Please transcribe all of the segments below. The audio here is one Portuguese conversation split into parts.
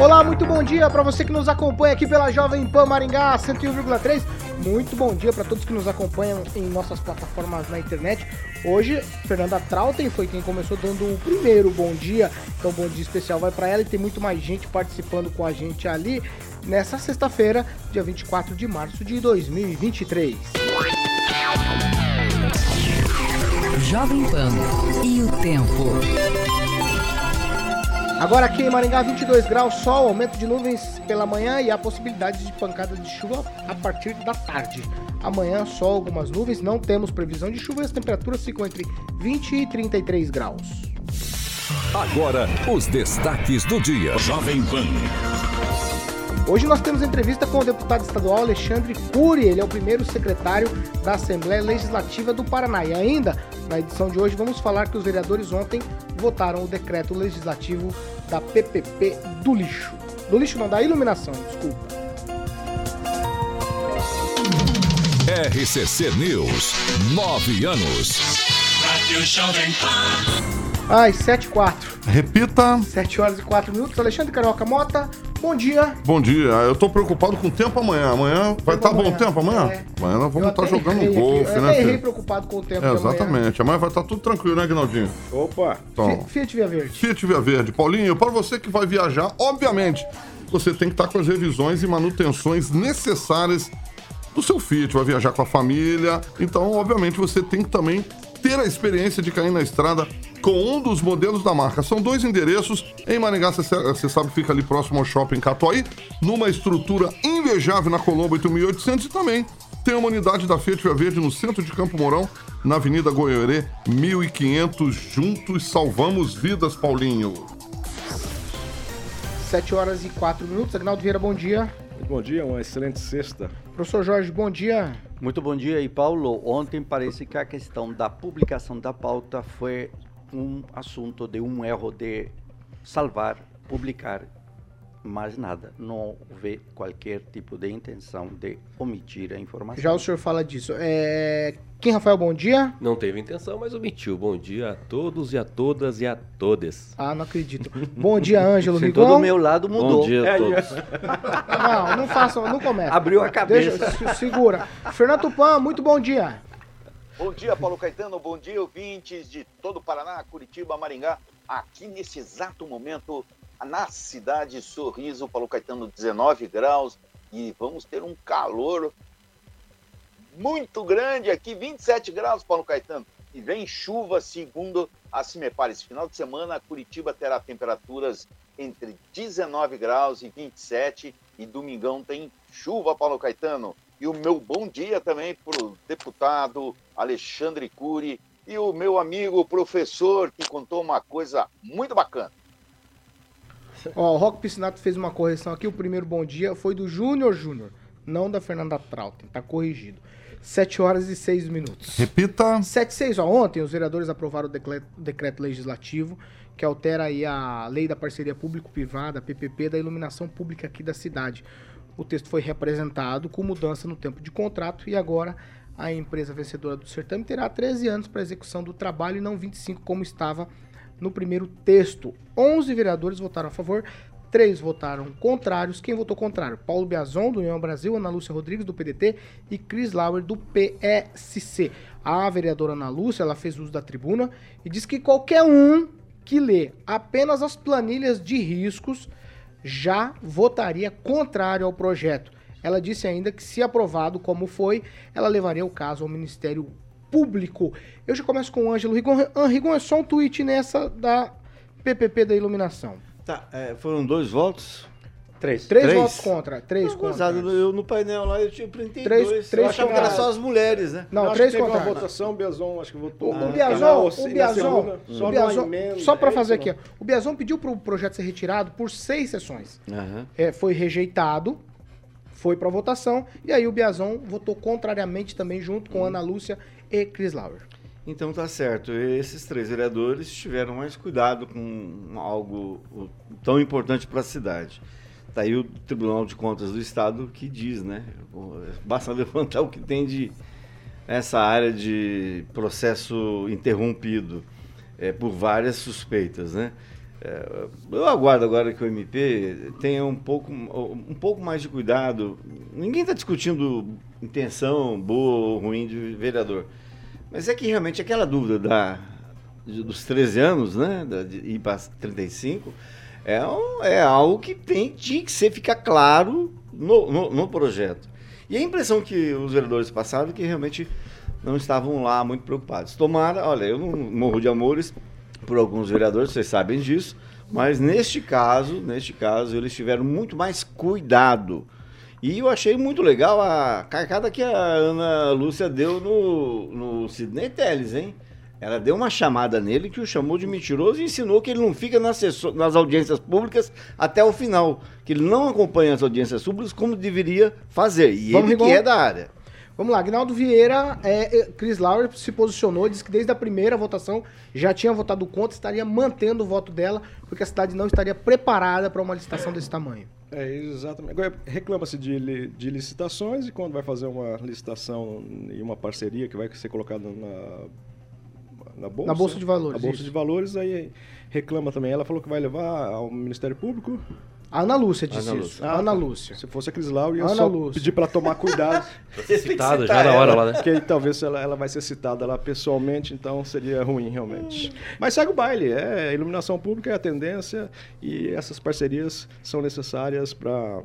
Olá, muito bom dia para você que nos acompanha aqui pela Jovem Pan Maringá 101,3. Muito bom dia para todos que nos acompanham em nossas plataformas na internet. Hoje, Fernanda Trautem foi quem começou dando o primeiro bom dia. Então, bom dia especial vai para ela e tem muito mais gente participando com a gente ali nessa sexta-feira, dia 24 de março de 2023. Jovem Pan e o tempo. Agora aqui em Maringá, 22 graus, sol, aumento de nuvens pela manhã e a possibilidade de pancada de chuva a partir da tarde. Amanhã, sol, algumas nuvens, não temos previsão de chuva e as temperaturas ficam entre 20 e 33 graus. Agora, os destaques do dia. Jovem Pan. Hoje nós temos entrevista com o deputado estadual Alexandre Cury, ele é o primeiro secretário da Assembleia Legislativa do Paraná. E ainda, na edição de hoje, vamos falar que os vereadores ontem votaram o decreto legislativo da PPP do lixo. Do lixo não, da iluminação, desculpa. RCC News, nove anos. Ai, 7 e 4. Repita. 7 horas e 4 minutos. Alexandre Carioca Mota, bom dia. Bom dia. Eu tô preocupado com o tempo amanhã. Amanhã vai estar tá bom tempo amanhã? É. Amanhã nós vamos estar tá jogando um golfe, eu né? Eu errei preocupado com o tempo é, Exatamente. Amanhã. amanhã vai estar tá tudo tranquilo, né, Guinaldinho? Opa. Então, Fiat Via Verde. Fiat Via Verde. Paulinho, para você que vai viajar, obviamente, você tem que estar com as revisões e manutenções necessárias do seu Fiat. Vai viajar com a família. Então, obviamente, você tem que também ter a experiência de cair na estrada com um dos modelos da marca. São dois endereços. Em Maringá, você sabe, fica ali próximo ao shopping Catuaí, numa estrutura invejável na Colombo 8800 e também tem uma unidade da Fiat Via Verde no centro de Campo Mourão, na Avenida Goiorê, 1500. Juntos salvamos vidas, Paulinho. 7 horas e 4 minutos. Agnaldo Vieira, bom dia. Bom dia, uma excelente sexta. Professor Jorge, bom dia. Muito bom dia. E Paulo, ontem parece que a questão da publicação da pauta foi um assunto de um erro de salvar, publicar, mais nada. Não houve qualquer tipo de intenção de omitir a informação. Já o senhor fala disso. É... Quem, Rafael, bom dia? Não teve intenção, mas omitiu. Bom dia a todos e a todas e a todas. Ah, não acredito. Bom dia, Ângelo Rigon. Todo meu lado mudou. Bom dia a todos. Não, não façam, não começa. Abriu a cabeça. Deixa, segura. Fernando Tupan, muito bom dia. Bom dia, Paulo Caetano. Bom dia, ouvintes de todo o Paraná, Curitiba, Maringá. Aqui nesse exato momento, na cidade Sorriso, Paulo Caetano, 19 graus. E vamos ter um calor muito grande aqui, 27 graus, Paulo Caetano. E vem chuva, segundo a Cimepar. Esse final de semana, Curitiba terá temperaturas entre 19 graus e 27. E domingão tem chuva, Paulo Caetano. E o meu bom dia também para o deputado Alexandre Cury e o meu amigo professor que contou uma coisa muito bacana. Ó, o Rock Piscinato fez uma correção aqui. O primeiro bom dia foi do Júnior Júnior, não da Fernanda Trautem. Tá corrigido. 7 horas e 6 minutos. Repita. 7 e 6. Ó, ontem os vereadores aprovaram o decreto, decreto legislativo que altera aí a lei da parceria público-privada, PPP, da iluminação pública aqui da cidade. O texto foi representado com mudança no tempo de contrato e agora a empresa vencedora do certame terá 13 anos para execução do trabalho e não 25 como estava no primeiro texto. 11 vereadores votaram a favor, Três votaram contrários. Quem votou contrário? Paulo Biazon, do União Brasil, Ana Lúcia Rodrigues, do PDT e Cris Lauer, do PSC. A vereadora Ana Lúcia, ela fez uso da tribuna e disse que qualquer um que lê apenas as planilhas de riscos já votaria contrário ao projeto. Ela disse ainda que, se aprovado como foi, ela levaria o caso ao Ministério Público. Eu já começo com o Ângelo Rigon. Rigon, é só um tweet nessa da PPP da iluminação. Tá, é, foram dois votos. Três. Três, Três? votos contra. Três Não, contra. eu no painel lá eu tinha 32. Três- três eu achava que era contra. só as mulheres, né? Não, acho três que teve contra. uma votação, o Biazon acho que votou. O, Ah, o Biazon, o Biazon, segunda, só Biazon- emenda, só para é fazer aqui, ó. o Biazon pediu para o projeto ser retirado por seis sessões. Aham. É, foi rejeitado, foi para votação, e aí o Biazon votou contrariamente também, junto com Ana Lúcia e Chris Lauer. Então tá certo. Esses três vereadores tiveram mais cuidado com algo tão importante para a cidade. Tá aí o Tribunal de Contas do Estado que diz, né? Basta levantar o que tem de essa área de processo interrompido é, por várias suspeitas, né? É, eu aguardo agora que o MP tenha um pouco, um pouco mais de cuidado. Ninguém está discutindo intenção boa ou ruim de vereador. Mas é que realmente aquela dúvida da, dos 13 anos, né? de ir para 35, é, um- é algo que tem, tinha que ser, ficar claro no, no, no projeto. E a impressão que os vereadores passaram é que realmente não estavam lá muito preocupados. Tomara, olha, eu não morro de amores por alguns vereadores, vocês sabem disso, mas neste caso, neste caso, eles tiveram muito mais cuidado. E eu achei muito legal a carcada que a Ana Lúcia deu no, no Sidney Telles, hein? Ela deu uma chamada nele que o chamou de mentiroso e ensinou que ele não fica nas, nas audiências públicas até o final. Que ele não acompanha as audiências públicas como deveria fazer. E Vamos, ele que é da área. Vamos lá, Agnaldo Vieira, é, é, Chris Lauer se posicionou, disse que desde a primeira votação já tinha votado contra, estaria mantendo o voto dela, porque a cidade não estaria preparada para uma licitação desse tamanho. É, exatamente. Agora, reclama-se de, de licitações e quando vai fazer uma licitação e uma parceria que vai ser colocada na, na Bolsa. Na Bolsa de Valores, Na Bolsa isso. de Valores, aí reclama também. Ela falou que vai levar ao Ministério Público. A Ana Lúcia disse Ana isso. Lúcia. Ana Lúcia. Se fosse a Cris Lau, ia Ana só Lúcia. pedir para tomar cuidado. Citado já na hora lá, né? Porque talvez ela, ela vai ser citada lá pessoalmente, então seria ruim realmente. Mas segue o baile, é iluminação pública é a tendência e essas parcerias são necessárias para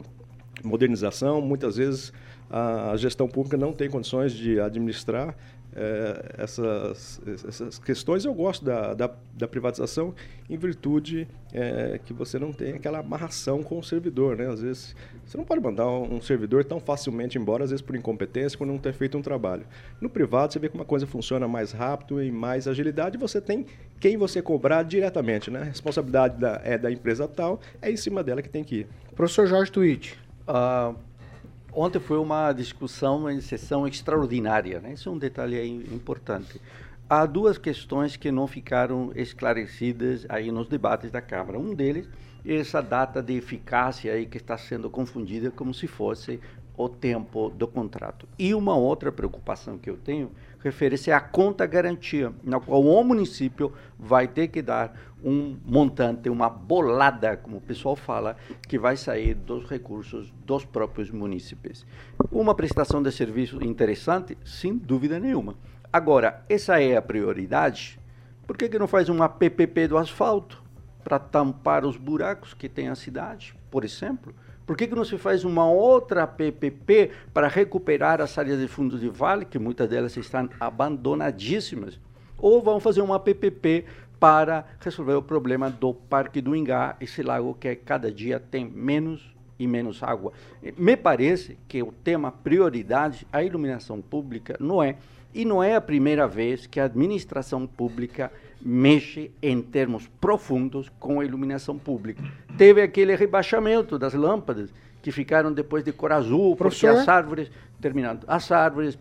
modernização. Muitas vezes a gestão pública não tem condições de administrar eh, essas, essas questões. Eu gosto da, da, da privatização em virtude eh, que você não tem aquela amarração com o servidor. Né? Às vezes você não pode mandar um servidor tão facilmente embora, às vezes por incompetência, por não ter feito um trabalho. No privado, você vê que uma coisa funciona mais rápido e mais agilidade, você tem quem você cobrar diretamente. Né? A responsabilidade da, é da empresa tal, é em cima dela que tem que ir. Professor Jorge Twitch. Ah, ontem foi uma discussão em sessão extraordinária, né? Isso é um detalhe importante. Há duas questões que não ficaram esclarecidas aí nos debates da Câmara. Um deles é essa data de eficácia aí que está sendo confundida como se fosse o tempo do contrato. E uma outra preocupação que eu tenho refere-se à conta garantia, na qual o município vai ter que dar um montante, uma bolada, como o pessoal fala, que vai sair dos recursos dos próprios munícipes. Uma prestação de serviço interessante, sem dúvida nenhuma. Agora, essa é a prioridade? Por que, que não faz uma PPP do asfalto para tampar os buracos que tem a cidade, por exemplo? Por que, que não se faz uma outra PPP para recuperar as áreas de fundos de vale, que muitas delas estão abandonadíssimas? Ou vão fazer uma PPP para resolver o problema do Parque do Ingá, esse lago que cada dia tem menos e menos água. Me parece que o tema prioridade, a iluminação pública, não é. E não é a primeira vez que a administração pública mexe em termos profundos com a iluminação pública. Teve aquele rebaixamento das lâmpadas que ficaram depois de cor azul, porque Professor? as árvores, terminando, as árvores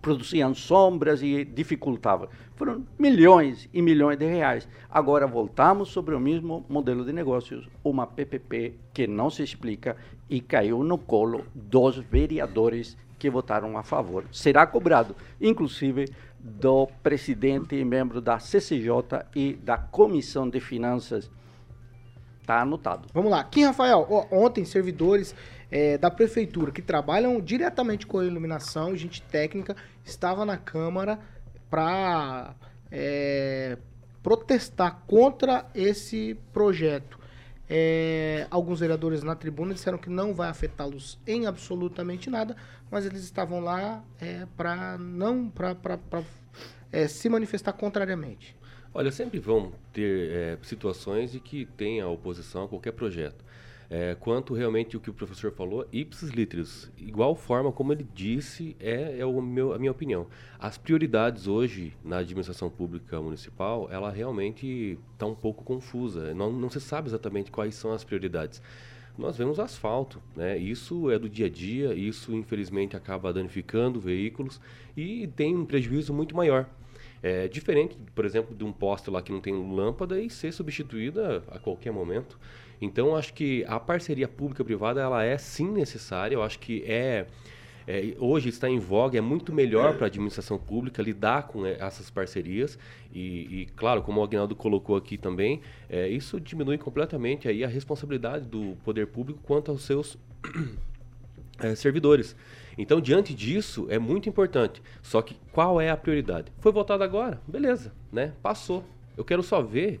produziam sombras e dificultavam. Foram milhões e milhões de reais. Agora voltamos sobre o mesmo modelo de negócios, uma PPP que não se explica e caiu no colo dos vereadores que votaram a favor. Será cobrado, inclusive, do presidente e membro da CCJ e da Comissão de Finanças. Está anotado. Vamos lá. Kim Rafael, ontem servidores é, da prefeitura que trabalham diretamente com a iluminação, gente técnica, estava na Câmara para protestar contra esse projeto. É, alguns vereadores na tribuna disseram que não vai afetá-los em absolutamente nada, mas eles estavam lá para não para se manifestar contrariamente. Olha, sempre vão ter é, situações de que tem a oposição a qualquer projeto. É, quanto realmente o que o professor falou, ipsis literis, igual forma como ele disse, é, é o meu, a minha opinião. As prioridades hoje na administração pública municipal, ela realmente está um pouco confusa. Não, não se sabe exatamente quais são as prioridades nós vemos asfalto, né? Isso é do dia a dia, isso infelizmente acaba danificando veículos e tem um prejuízo muito maior. É diferente, por exemplo, de um poste lá que não tem lâmpada e ser substituída a qualquer momento. Então, acho que a parceria pública-privada ela é sim necessária. Eu acho que é, é hoje está em voga, é muito melhor para a administração pública lidar com é, essas parcerias. E, e, claro, como o Agnaldo colocou aqui também, é, isso diminui completamente aí a responsabilidade do poder público quanto aos seus é, servidores. Então, diante disso, é muito importante. Só que qual é a prioridade? Foi votado agora? Beleza, né? Passou. Eu quero só ver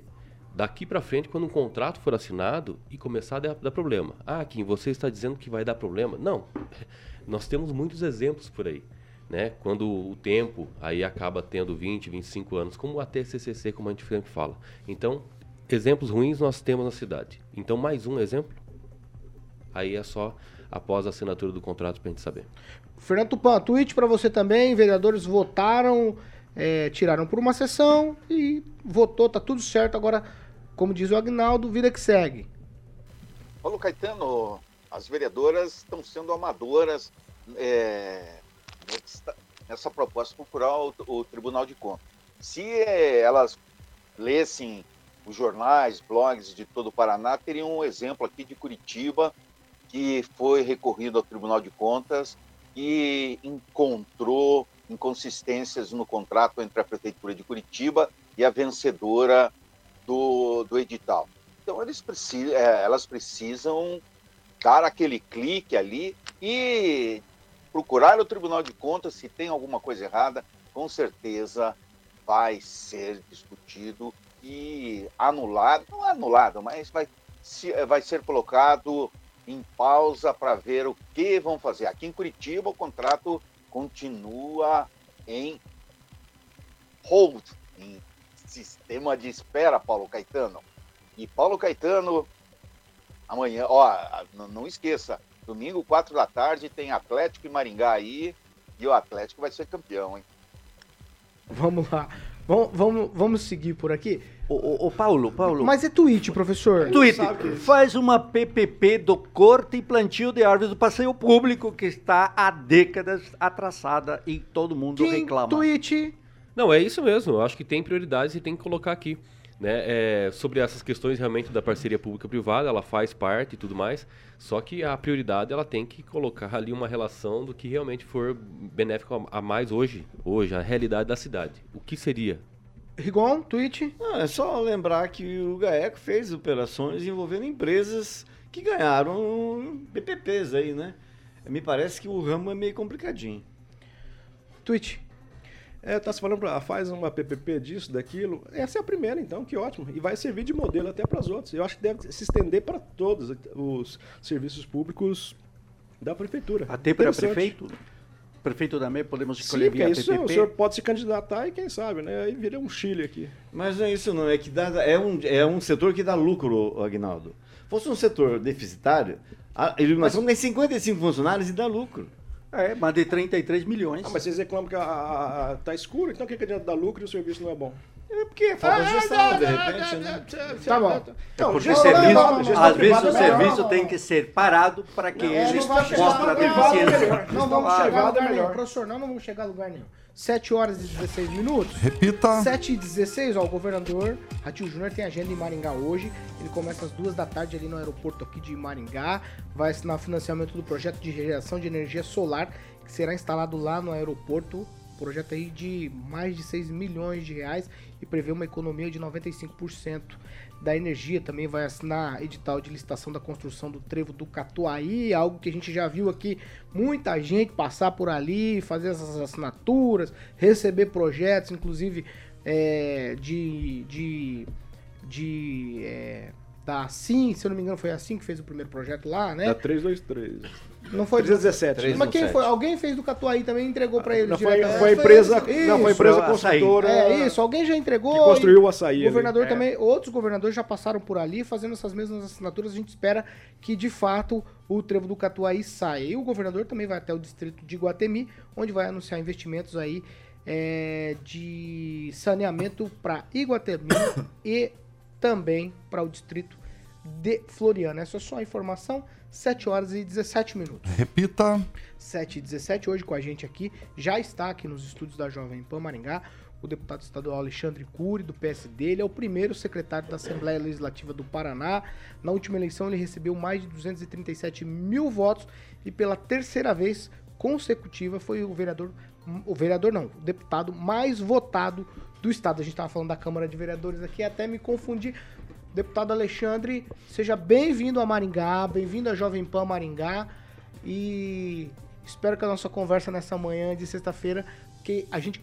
daqui para frente quando um contrato for assinado e começar a dar, problema. Ah, Kim, você está dizendo que vai dar problema? Não. Nós temos muitos exemplos por aí. Né? Quando o tempo aí acaba tendo 20, 25 anos, como a TCCC, como a gente sempre fala. Então, exemplos ruins nós temos na cidade. Então, mais um exemplo, aí é só após a assinatura do contrato para a gente saber. Fernando Tupan, tweet para você também. Vereadores votaram, é, tiraram por uma sessão e votou, tá tudo certo. Agora, como diz o Agnaldo, vida que segue. Paulo Caetano, as vereadoras estão sendo amadoras é, nessa proposta procurar o, o, Tribunal de Contas. Se é, elas lessem os jornais, blogs de todo o Paraná, teriam um exemplo aqui de Curitiba, que foi recorrido ao Tribunal de Contas e encontrou inconsistências no contrato entre a Prefeitura de Curitiba e a vencedora do, do edital. Então, eles precisam, é, elas precisam dar aquele clique ali e procurar o Tribunal de Contas se tem alguma coisa errada, com certeza vai ser discutido e anulado, não é anulado, mas vai, vai ser colocado em pausa para ver o que vão fazer. Aqui em Curitiba, o contrato continua em hold, em sistema de espera, Paulo Caetano. E Paulo Caetano, amanhã, ó, não esqueça, domingo, quatro da tarde, tem Atlético e Maringá aí, e o Atlético vai ser campeão, hein? Vamos lá. Vamos, vamos, vamos seguir por aqui. O, o, Paulo, Paulo. Mas é tweet, professor. Tweet. Faz uma PPP do corte e plantio de árvores do passeio público que está há décadas atrasada e todo mundo Quem reclama. Tweet. Não, é isso mesmo. Eu acho que tem prioridades e tem que colocar aqui. Né? É, sobre essas questões realmente da parceria pública-privada, ela faz parte e tudo mais, só que a prioridade ela tem que colocar ali uma relação do que realmente for benéfico a mais hoje, hoje, a realidade da cidade. O que seria Rigon, tweet. Não, é só lembrar que o GAECO fez operações envolvendo empresas que ganharam PPPs aí, né? Me parece que o ramo é meio complicadinho. Tweet. É, tá se falando, pra, faz uma PPP disso, daquilo. Essa é a primeira, então, que ótimo. E vai servir de modelo até para os outros. Eu acho que deve se estender para todos os serviços públicos da prefeitura. Até para prefeito? prefeito também podemos escolher Sim, via isso, PPP? o senhor pode se candidatar e quem sabe, né? Aí vira um Chile aqui. Mas não é isso não, é que dá, é, um, é um setor que dá lucro, Agnaldo. Fosse um setor deficitário, a iluminação tem 55 funcionários e dá lucro. É, mas de 33 milhões. Ah, mas vocês reclamam que a, a, a, tá escuro, então o que, que adianta dar lucro e o serviço não é bom? É porque falta gestão, de repente, né? Tá bom. Então, porque serviço, às vezes o serviço tem que ser parado para que ele mostre a deficiência. Não vamos chegar a lugar nenhum. Professor, não, não vamos chegar a lugar nenhum. 7 horas e 16 minutos. Repita. 7 e 16, ó, o governador Ratinho Júnior tem agenda em Maringá hoje. Ele começa às 2 da tarde ali no aeroporto aqui de Maringá. Vai assinar financiamento do projeto de geração de energia solar que será instalado lá no aeroporto projeto aí de mais de 6 milhões de reais e prevê uma economia de 95% da energia. Também vai assinar edital de licitação da construção do trevo do Catuaí, algo que a gente já viu aqui muita gente passar por ali, fazer essas assinaturas, receber projetos, inclusive é, de, de, de é, da Assim, se eu não me engano foi assim que fez o primeiro projeto lá, né? Da 323. Não foi 317. Mas quem foi? Alguém fez do Catuaí também e entregou pra eles Não, foi, foi a É, empresa, isso. não, foi a empresa construtora. É isso, alguém já entregou. Que construiu o açaí O ali. governador É. também, outros governadores já passaram por ali fazendo essas mesmas assinaturas. A gente espera que de fato o trevo do Catuaí saia. E o governador também vai até o distrito de Guatemi, onde vai anunciar investimentos aí é, de saneamento para Iguatemi e também para o distrito de Floriana. Essa é só a informação. 7 horas e 17 minutos. Repita. 7 e 17 hoje com a gente aqui. Já está aqui nos estúdios da Jovem Pan Maringá o deputado estadual Alexandre Cury, do PSD. Ele é o primeiro secretário da Assembleia Legislativa do Paraná. Na última eleição, ele recebeu mais de 237 mil votos e pela terceira vez consecutiva foi o vereador, o vereador não, o deputado mais votado do estado. A gente estava falando da Câmara de Vereadores aqui, até me confundi. Deputado Alexandre, seja bem-vindo a Maringá, bem-vindo a Jovem Pan Maringá e espero que a nossa conversa nessa manhã de sexta-feira, que a gente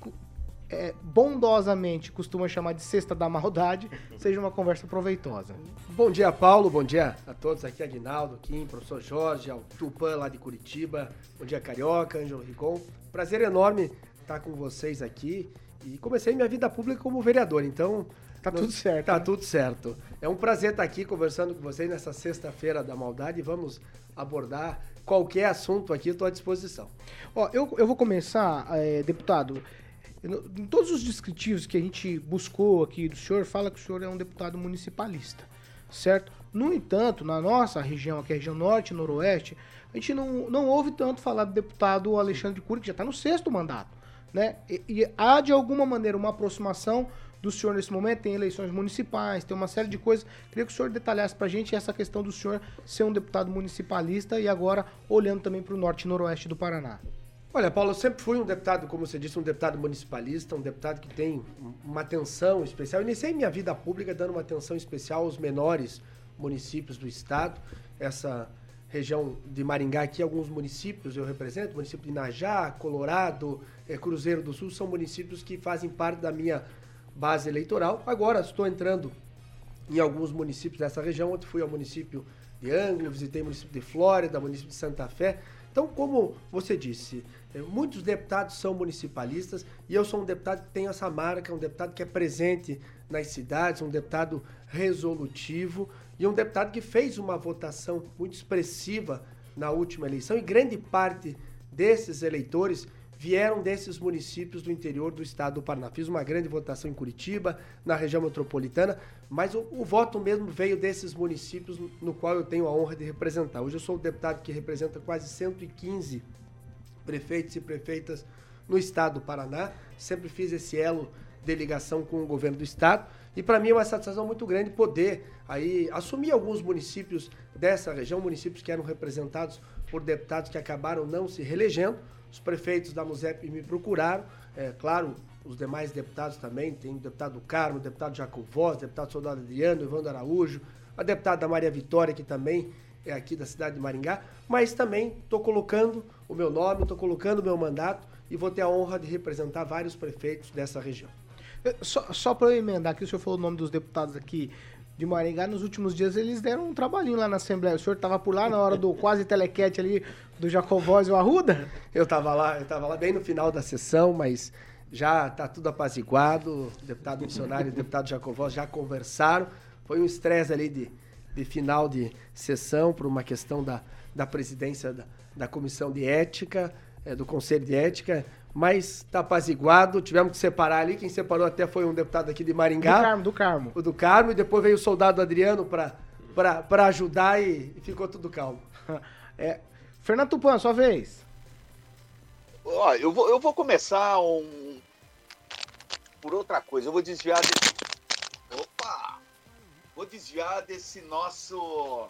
é, bondosamente costuma chamar de Sexta da Maldade, seja uma conversa proveitosa. Bom dia, Paulo. Bom dia a todos aqui, Aguinaldo, Kim, professor Jorge, ao Tupã lá de Curitiba. Bom dia, Carioca, Ângelo Rigon. Prazer enorme estar com vocês aqui. E comecei minha vida pública como vereador, então... Tá tudo certo, Tá né? tudo certo. É um prazer estar aqui conversando com vocês nessa sexta-feira da maldade. Vamos abordar qualquer assunto aqui, estou à disposição. Ó, eu, eu vou começar, é, deputado. Em todos os descritivos que a gente buscou aqui do senhor, fala que o senhor é um deputado municipalista, certo? No entanto, na nossa região, aqui a região norte e noroeste, a gente não, não ouve tanto falar do deputado Alexandre Cury, que já está no sexto mandato, né? E, e há, de alguma maneira, uma aproximação do senhor nesse momento, tem eleições municipais, tem uma série de coisas. Queria que o senhor detalhasse pra gente essa questão do senhor ser um deputado municipalista e agora olhando também para o norte e noroeste do Paraná. Olha, Paulo, eu sempre fui um deputado, como você disse, um deputado municipalista, um deputado que tem uma atenção especial. Iniciei minha vida pública dando uma atenção especial aos menores municípios do estado. Essa região de Maringá aqui, alguns municípios eu represento, município de Najá, Colorado, eh, Cruzeiro do Sul, são municípios que fazem parte da minha base eleitoral. Agora estou entrando em alguns municípios dessa região. Ontem fui ao município de Ângulo, visitei o município de Flórida, município de Santa Fé. Então, como você disse, eh, muitos deputados são municipalistas e eu sou um deputado que tem essa marca, um deputado que é presente nas cidades, um deputado resolutivo e um deputado que fez uma votação muito expressiva na última eleição e grande parte desses eleitores vieram desses municípios do interior do estado do Paraná. Fiz uma grande votação em Curitiba, na região metropolitana, mas o, o voto mesmo veio desses municípios no, qual eu tenho a honra de representar. Hoje eu sou o deputado que representa quase 115 prefeitos e prefeitas no estado do Paraná. Sempre fiz esse elo de ligação com o governo do estado e para mim é uma satisfação muito grande poder aí assumir alguns municípios dessa região, municípios que eram representados por deputados que acabaram não se reelegendo. Os prefeitos da MUSEP me procuraram, é claro, os demais deputados também, tem o deputado do Carmo, o deputado Jacob Voz, o deputado Soldado Adriano, Evandro Araújo, a deputada Maria Vitória, que também é aqui da cidade de Maringá, mas também estou colocando o meu nome, estou colocando o meu mandato e vou ter a honra de representar vários prefeitos dessa região. Só, só para eu emendar aqui, o senhor falou o nome dos deputados aqui de Maringá. Nos últimos dias eles deram um trabalhinho lá na Assembleia. O senhor estava por lá na hora do quase telequete ali do Jacobóis e o Arruda? Eu estava lá, eu estava lá bem no final da sessão, mas já está tudo apaziguado. O deputado missionário e o deputado Jacovós já conversaram. Foi um estresse ali de, de final de sessão por uma questão da, da presidência da, da comissão de ética, eh, do conselho de ética, mas está apaziguado. Tivemos que separar ali. Quem separou até foi um deputado aqui de Do Maringá, Carmo, do Carmo. o do Carmo, e depois veio o soldado Adriano para ajudar e, e ficou tudo calmo. É, Fernando Tupan, sua vez. Ó, eu vou, eu vou começar um... por outra coisa. Eu vou desviar desse. Opa! Vou desviar desse nosso.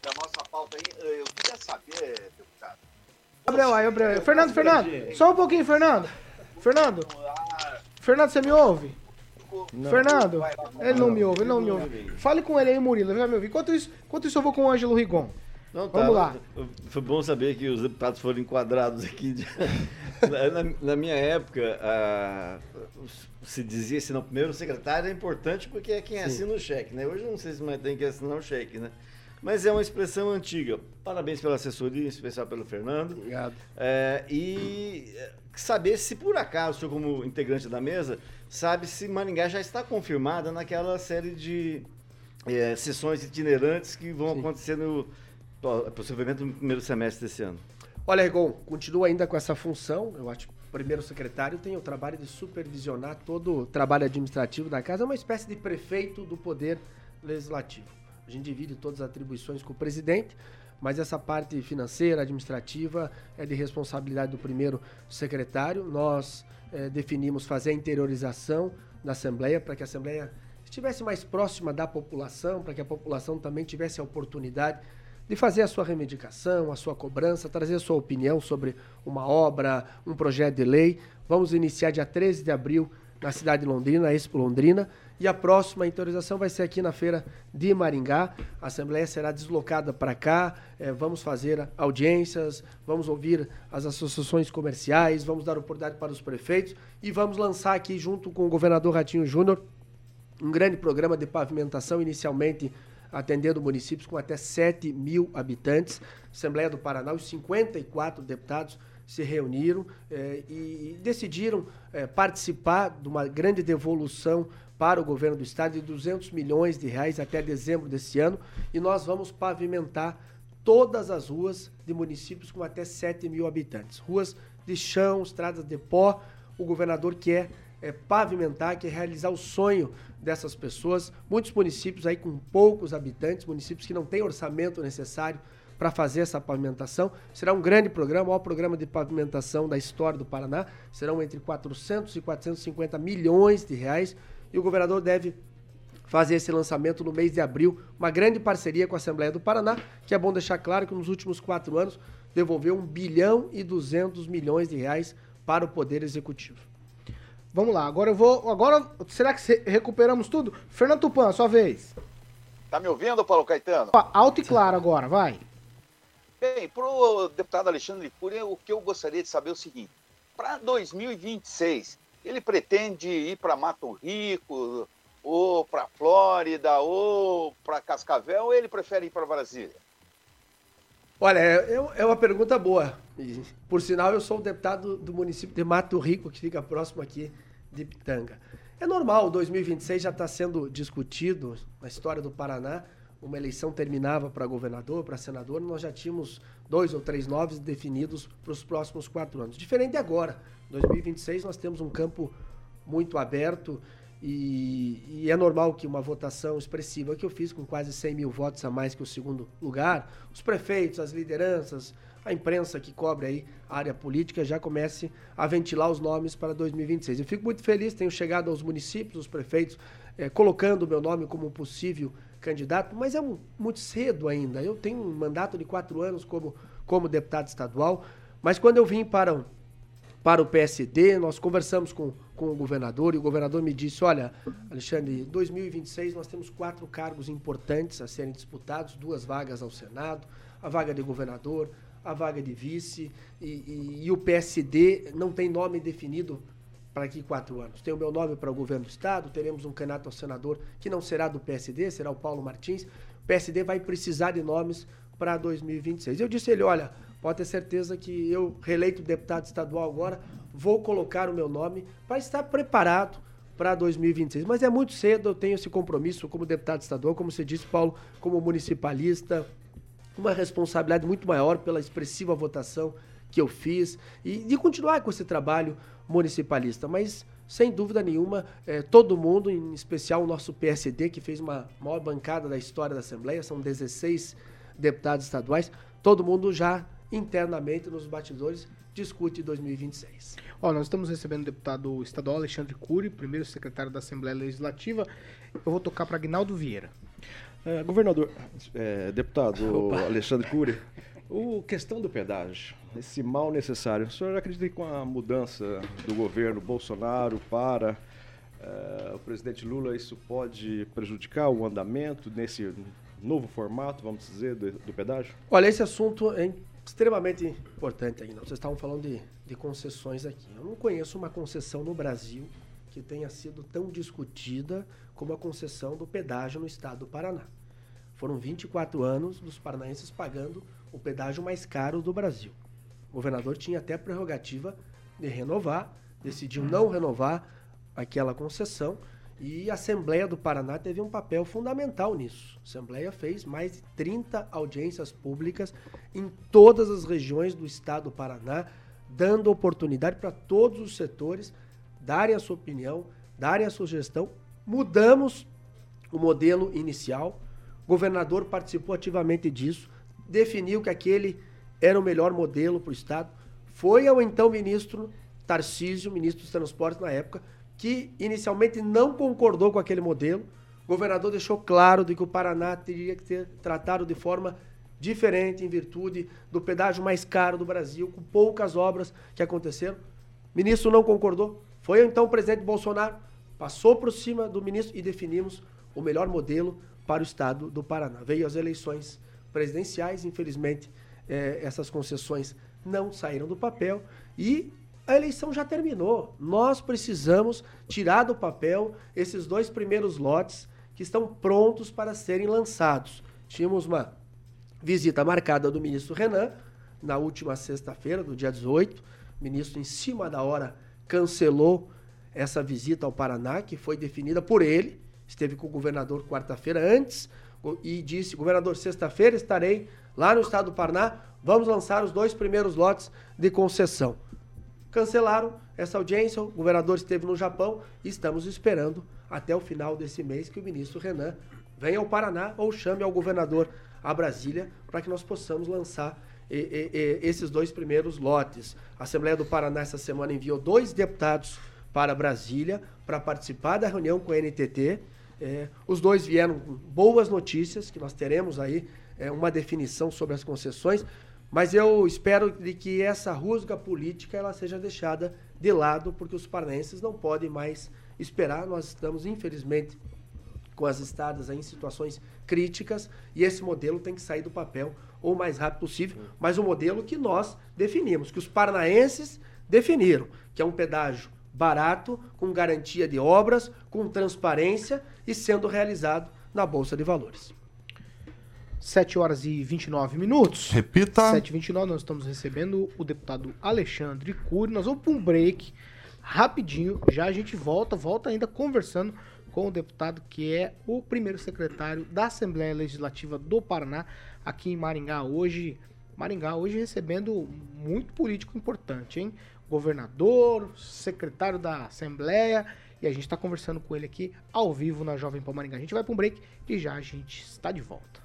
Da nossa pauta aí. Eu queria saber, deputado. Gabriel, aí, Gabriel. Fernando, Fernando, só um pouquinho, Fernando. Fernando, Fernando, você me ouve? Fernando, ele não me ouve, ele não me ouve. Fale com ele aí, Murilo, ele vai me ouvir. Enquanto isso, enquanto isso eu vou com o Ângelo Rigon. Não, Vamos lá. Foi bom saber que os deputados foram enquadrados aqui. de- na, na minha época, ah, se dizia assim, não, primeiro o secretário é importante porque é quem assina o cheque, né? Hoje eu não sei se mais tem que assinar o cheque, né? Mas é uma expressão antiga. Parabéns pela assessoria, em especial pelo Fernando. Obrigado. É, e é, saber se por acaso, o senhor como integrante da mesa, sabe se Maringá já está confirmada naquela série de é, sessões itinerantes que vão acontecer no, po- possivelmente no primeiro semestre desse ano. Olha, Rigon, continua ainda com essa função. Eu acho que o primeiro secretário tem o trabalho de supervisionar todo o trabalho administrativo da casa. É uma espécie de prefeito do poder legislativo. A gente divide todas as atribuições com o presidente, mas essa parte financeira, administrativa, é de responsabilidade do primeiro secretário. Nós eh, definimos fazer a interiorização da Assembleia para que a Assembleia estivesse mais próxima da população, para que a população também tivesse a oportunidade de fazer a sua reivindicação, a sua cobrança, trazer a sua opinião sobre uma obra, um projeto de lei. Vamos iniciar dia 13 de abril na cidade de Londrina, na Expo Londrina, e a próxima autorização vai ser aqui na feira de Maringá. A Assembleia será deslocada para cá, eh, vamos fazer audiências, vamos ouvir as associações comerciais, vamos dar oportunidade para os prefeitos e vamos lançar aqui, junto com o governador Ratinho Júnior, um grande programa de pavimentação, inicialmente atendendo municípios com até 7 mil habitantes. Assembleia do Paraná, os 54 deputados se reuniram eh, e decidiram eh, participar de uma grande devolução para o governo do estado de 200 milhões de reais até dezembro desse ano e nós vamos pavimentar todas as ruas de municípios com até 7 mil habitantes. Ruas de chão, estradas de pó. O governador quer é, pavimentar, quer realizar o sonho dessas pessoas. Muitos municípios aí com poucos habitantes, municípios que não têm orçamento necessário para fazer essa pavimentação. Será um grande programa, o maior programa de pavimentação da história do Paraná. Serão entre 400 e 450 milhões de reais. E o governador deve fazer esse lançamento no mês de abril, uma grande parceria com a Assembleia do Paraná, que é bom deixar claro que nos últimos quatro anos devolveu 1 bilhão e 200 milhões de reais para o Poder Executivo. Vamos lá, agora eu vou. Agora, será que recuperamos tudo? Fernando Tupan, sua vez. Tá me ouvindo, Paulo Caetano? Alto e claro agora, vai. Bem, para o deputado Alexandre Curia, o que eu gostaria de saber é o seguinte: para 2026, ele pretende ir para Mato Rico, ou para Flórida, ou para Cascavel, ou ele prefere ir para Brasília? Olha, é, é- é uma pergunta boa. Por sinal, eu sou o deputado do município de Mato Rico, que fica próximo aqui de Pitanga. É normal, 2026 já está sendo discutido na história do Paraná. Uma eleição terminava para governador, para senador, nós já tínhamos dois ou três nomes definidos para os próximos quatro anos. Diferente agora. 2026 nós temos um campo muito aberto e, e é normal que uma votação expressiva que eu fiz com quase 100 mil votos a mais que o segundo lugar, os prefeitos, as lideranças, a imprensa que cobre aí a área política já comece a ventilar os nomes para 2026. Eu fico muito feliz, tenho chegado aos municípios, os prefeitos, eh, colocando o meu nome como possível candidato, mas é mu- muito cedo ainda. Eu tenho um mandato de quatro anos como, como deputado estadual, mas quando eu vim para para o PSD, nós conversamos com, com o governador e o governador me disse: Olha, Alexandre, em 2026 nós temos quatro cargos importantes a serem disputados, duas vagas ao Senado, a vaga de governador, a vaga de vice, e, e- e o PSD não tem nome definido para aqui quatro anos. Tem o meu nome para o governo do Estado, teremos um candidato ao senador que não será do PSD, será o Paulo Martins. O PSD vai precisar de nomes para 2026. Eu disse a ele: olha, pode ter certeza que eu, reeleito deputado estadual agora, vou colocar o meu nome para estar preparado para 2026. Mas é muito cedo, eu tenho esse compromisso como deputado estadual, como você disse, Paulo, como municipalista, uma responsabilidade muito maior pela expressiva votação que eu fiz e de continuar com esse trabalho municipalista. Mas, sem dúvida nenhuma, eh, todo mundo, em especial o nosso PSD, que fez uma maior bancada da história da Assembleia, são 16 deputados estaduais, todo mundo já internamente nos batidores discute 2026. Ó, nós estamos recebendo o deputado estadual Alexandre Cury, primeiro secretário da Assembleia Legislativa. Eu vou tocar para Agnaldo Vieira. É, governador, é, deputado Opa. Alexandre Cury, o questão do pedágio, esse mal necessário, o senhor acredita que com a mudança do governo Bolsonaro para é, o presidente Lula, isso pode prejudicar o andamento nesse novo formato, vamos dizer, do, do pedágio? Olha, esse assunto é extremamente importante ainda. Vocês estavam falando de, de concessões aqui. Eu não conheço uma concessão no Brasil que tenha sido tão discutida como a concessão do pedágio no estado do Paraná. Foram 24 anos dos paranaenses pagando o pedágio mais caro do Brasil. O governador tinha até a prerrogativa de renovar, decidiu não renovar aquela concessão e a Assembleia do Paraná teve um papel fundamental nisso. A Assembleia fez mais de 30 audiências públicas em todas as regiões do estado do Paraná, dando oportunidade para todos os setores darem a sua opinião, darem a sugestão. Mudamos o modelo inicial, o governador participou ativamente disso, definiu que aquele era o melhor modelo para o Estado. Foi ao então ministro Tarcísio, ministro dos Transportes na época, que inicialmente não concordou com aquele modelo. O governador deixou claro de que o Paraná teria que ser tratado de forma diferente em virtude do pedágio mais caro do Brasil, com poucas obras que aconteceram. O ministro não concordou. Foi então o presidente Bolsonaro, passou por cima do ministro e definimos o melhor modelo para o estado do Paraná. Veio as eleições presidenciais, infelizmente eh, essas concessões não saíram do papel e a eleição já terminou. Nós precisamos tirar do papel esses dois primeiros lotes que estão prontos para serem lançados. Tínhamos uma visita marcada do ministro Renan na última sexta-feira, do dia 18. O ministro, em cima da hora, cancelou essa visita ao Paraná, que foi definida por ele. Esteve com o governador quarta-feira antes e disse: governador, sexta-feira estarei lá no estado do Paraná. Vamos lançar os dois primeiros lotes de concessão cancelaram essa audiência. O governador esteve no Japão e estamos esperando até o final desse mês que o ministro Renan venha ao Paraná ou chame ao governador a Brasília para que nós possamos lançar e, e, e, esses dois primeiros lotes. A Assembleia do Paraná essa semana enviou dois deputados para Brasília para participar da reunião com a NTT. É, os dois vieram com boas notícias, que nós teremos aí é, uma definição sobre as concessões, mas eu espero de que essa rusga política ela seja deixada de lado, porque os paranaenses não podem mais esperar. Nós estamos, infelizmente, com as estradas em situações críticas e esse modelo tem que sair do papel o mais rápido possível, mas o modelo que nós definimos, que os paranaenses definiram, que é um pedágio barato, com garantia de obras, com transparência e sendo realizado na Bolsa de Valores. 7 horas e 29 minutos. Repita. 7 e 29 nós estamos recebendo o deputado Alexandre Cury. Nós vamos para um break rapidinho. Já a gente volta, volta ainda conversando com o deputado que é o primeiro secretário da Assembleia Legislativa do Paraná, aqui em Maringá hoje. Maringá hoje recebendo muito político importante, hein? Governador, secretário da Assembleia, e a gente está conversando com ele aqui ao vivo na Jovem Pan Maringá. A gente vai para um break e já a gente está de volta.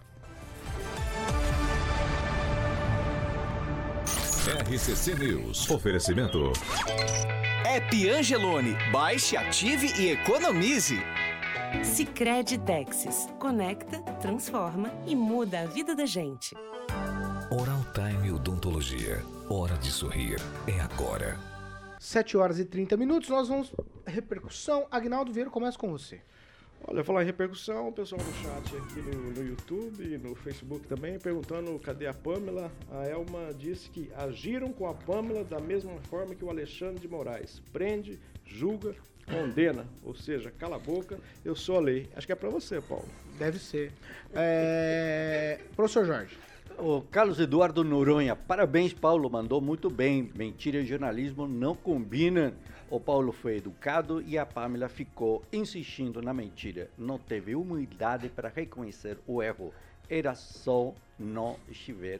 RCC News. Oferecimento. App Angelone. Baixe, ative e economize. Sicredi Texas. Conecta, transforma e muda a vida da gente. Oral Time Odontologia. Hora de sorrir. É agora. 7 horas e 30 minutos. Nós vamos. Repercussão. Agnaldo Vieira, começa com você. Olha, falar em repercussão, o pessoal no chat aqui no, no YouTube, no Facebook também, perguntando cadê a Pamela. A Elma disse que agiram com a Pamela da mesma forma que o Alexandre de Moraes. Prende, julga, condena. Ou seja, cala a boca, eu sou a lei. Acho que é para você, Paulo. Deve ser. É... Professor Jorge. O Carlos Eduardo Noronha, parabéns, Paulo, mandou muito bem. Mentira e jornalismo não combinam. O Paulo foi educado e a Pamela ficou insistindo na mentira. Não teve humildade para reconhecer o erro. Era só não estiver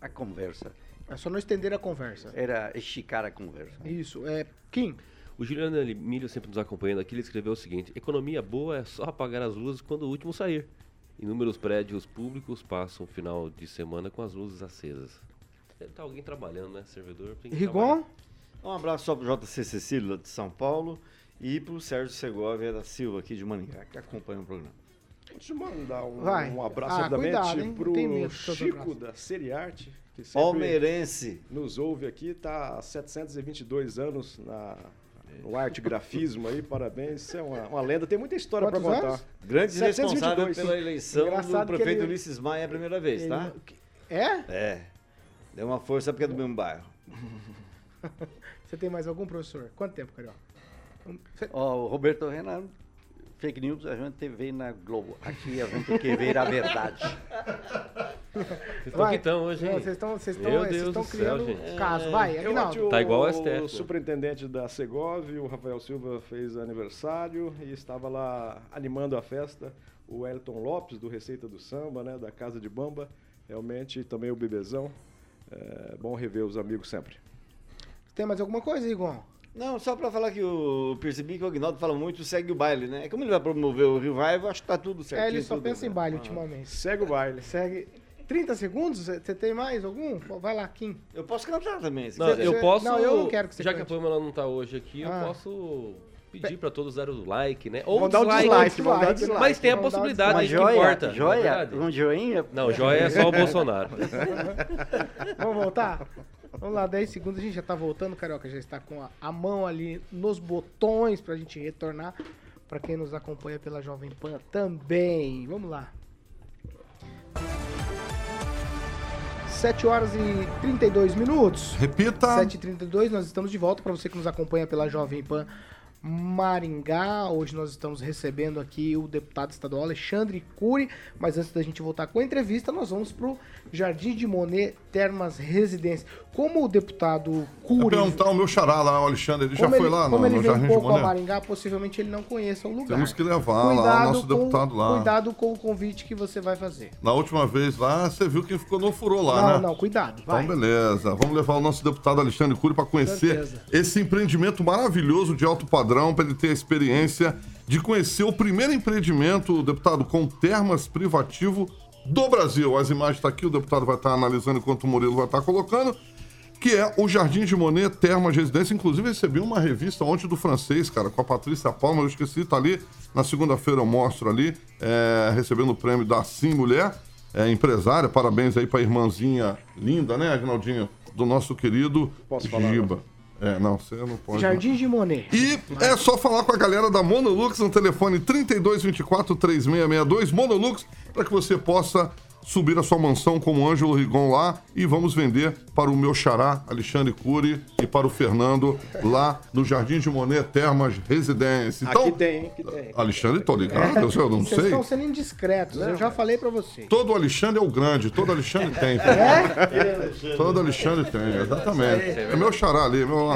a conversa. É só não estender a conversa. Era esticar a conversa. Isso. É, Kim, O Juliano Emílio, sempre nos acompanhando aqui, ele escreveu o seguinte: Economia boa é só apagar as luzes quando o último sair. Inúmeros prédios públicos passam o final de semana com as luzes acesas. Deve estar alguém trabalhando, né? Servidor. tem que Rigon, Um abraço só pro JC Cecílio, lá de São Paulo, e pro Sérgio Segovia da Silva, aqui de Maningá, que acompanha o programa. Deixa eu mandar um, Vai. um abraço Ah, rapidamente de todo Chico da Seriarte, que sempre Palmeirense. nos ouve aqui, tá há 722 anos na, no arte grafismo aí, parabéns. Isso é uma, uma lenda, tem muita história para contar. anos? Grande 722. responsável pela eleição Engraçado do prefeito ele- Ulisses Maia a primeira vez, ele- tá? É? É. Deu uma força porque é do mesmo bairro. Você tem mais algum, professor? Quanto tempo, Carioca? Você- Ó, o Roberto Renan fake news a gente vê na Globo. Aqui a gente quer ver a verdade. Vocês estão estão hoje, hein? Vocês estão- criando céu, gente. caso. Vai, Aguinaldo. acho Tá igual a o STF, né? superintendente da Segov, o Rafael Silva, fez aniversário e estava lá animando a festa. O Elton Lopes, do Receita do Samba, né, da Casa de Bamba. Realmente, também o Bebezão. É bom rever os amigos sempre. Tem mais alguma coisa, Igor? Não, só pra falar que eu percebi que o Agnaldo fala muito segue o baile, né? Como ele vai promover o revival, acho que tá tudo certo. É, ele só pensa em baile ultimamente. Segue o baile. Segue. 30 segundos? Você tem mais algum? Vai lá, Kim. Eu posso cantar também, se Não, quiser. eu posso. Não, eu não quero que você Já que a cante. Pamela não tá hoje aqui, Ah. eu posso pedir pra todos darem o like, né? Vão dar o dislike, dar o dislike. Mas tem a dar possibilidade, Uma isso que importa. não é joia, verdade? um joinha. Não, joia é só o Bolsonaro. Vamos voltar? Vamos lá, 10 segundos, a gente já tá voltando, Carioca já está com a, a mão ali nos botões pra gente retornar. Pra quem nos acompanha pela Jovem Pan também. Vamos lá. 7 horas e 32 minutos. Repita. 7h32, nós estamos de volta para você que nos acompanha pela Jovem Pan Maringá. Hoje nós estamos recebendo aqui o deputado estadual Alexandre Cury, mas antes da gente voltar com a entrevista, nós vamos pro Jardim de Monet Termas Residência. Como o deputado Vou Cury perguntar ao meu xará lá, o Alexandre, ele já foi ele, lá no, no Jardim de pouco a Monet? Maringá, possivelmente ele não conheça o lugar. Temos que levar lá o nosso com- deputado lá. Cuidado com o convite que você vai fazer. Na última vez lá, você viu quem ficou no furou lá, não, né? não, cuidado. Vai. Então, beleza. Vamos levar o nosso deputado Alexandre Cury para conhecer Certeza. esse empreendimento maravilhoso de alto padrão, para ele ter a experiência de conhecer o primeiro empreendimento, deputado, com termas privativo do Brasil. As imagens estão aqui, o deputado vai estar analisando enquanto o Murilo vai estar colocando. Que é o Jardim de Monet Termas Residência. Inclusive, recebi uma revista ontem do francês, cara, com a Patrícia Palma. Eu esqueci, tá ali. Na segunda-feira eu mostro ali, é, recebendo o prêmio da Sim Mulher, é, empresária. Parabéns aí pra irmãzinha linda, né, Agnaldinho? Do nosso querido Posso falar, Giba. É, não, você não pode. Jardim de Monet. E é só falar com a galera da Monolux no telefone 3224 3662 Monolux para que você possa subir a sua mansão como o Ângelo Rigon lá e vamos vender para o meu xará Alexandre Cury e para o Fernando lá no Jardim de Monet Termas Residência. Então, Aqui tem, aqui tem. Alexandre, tô ligado, eu, eu não Vocês sei. estão sendo indiscretos, eu já falei pra vocês. Todo Alexandre é o grande, todo Alexandre tem. É? Todo Alexandre tem, exatamente. É meu xará ali, meu,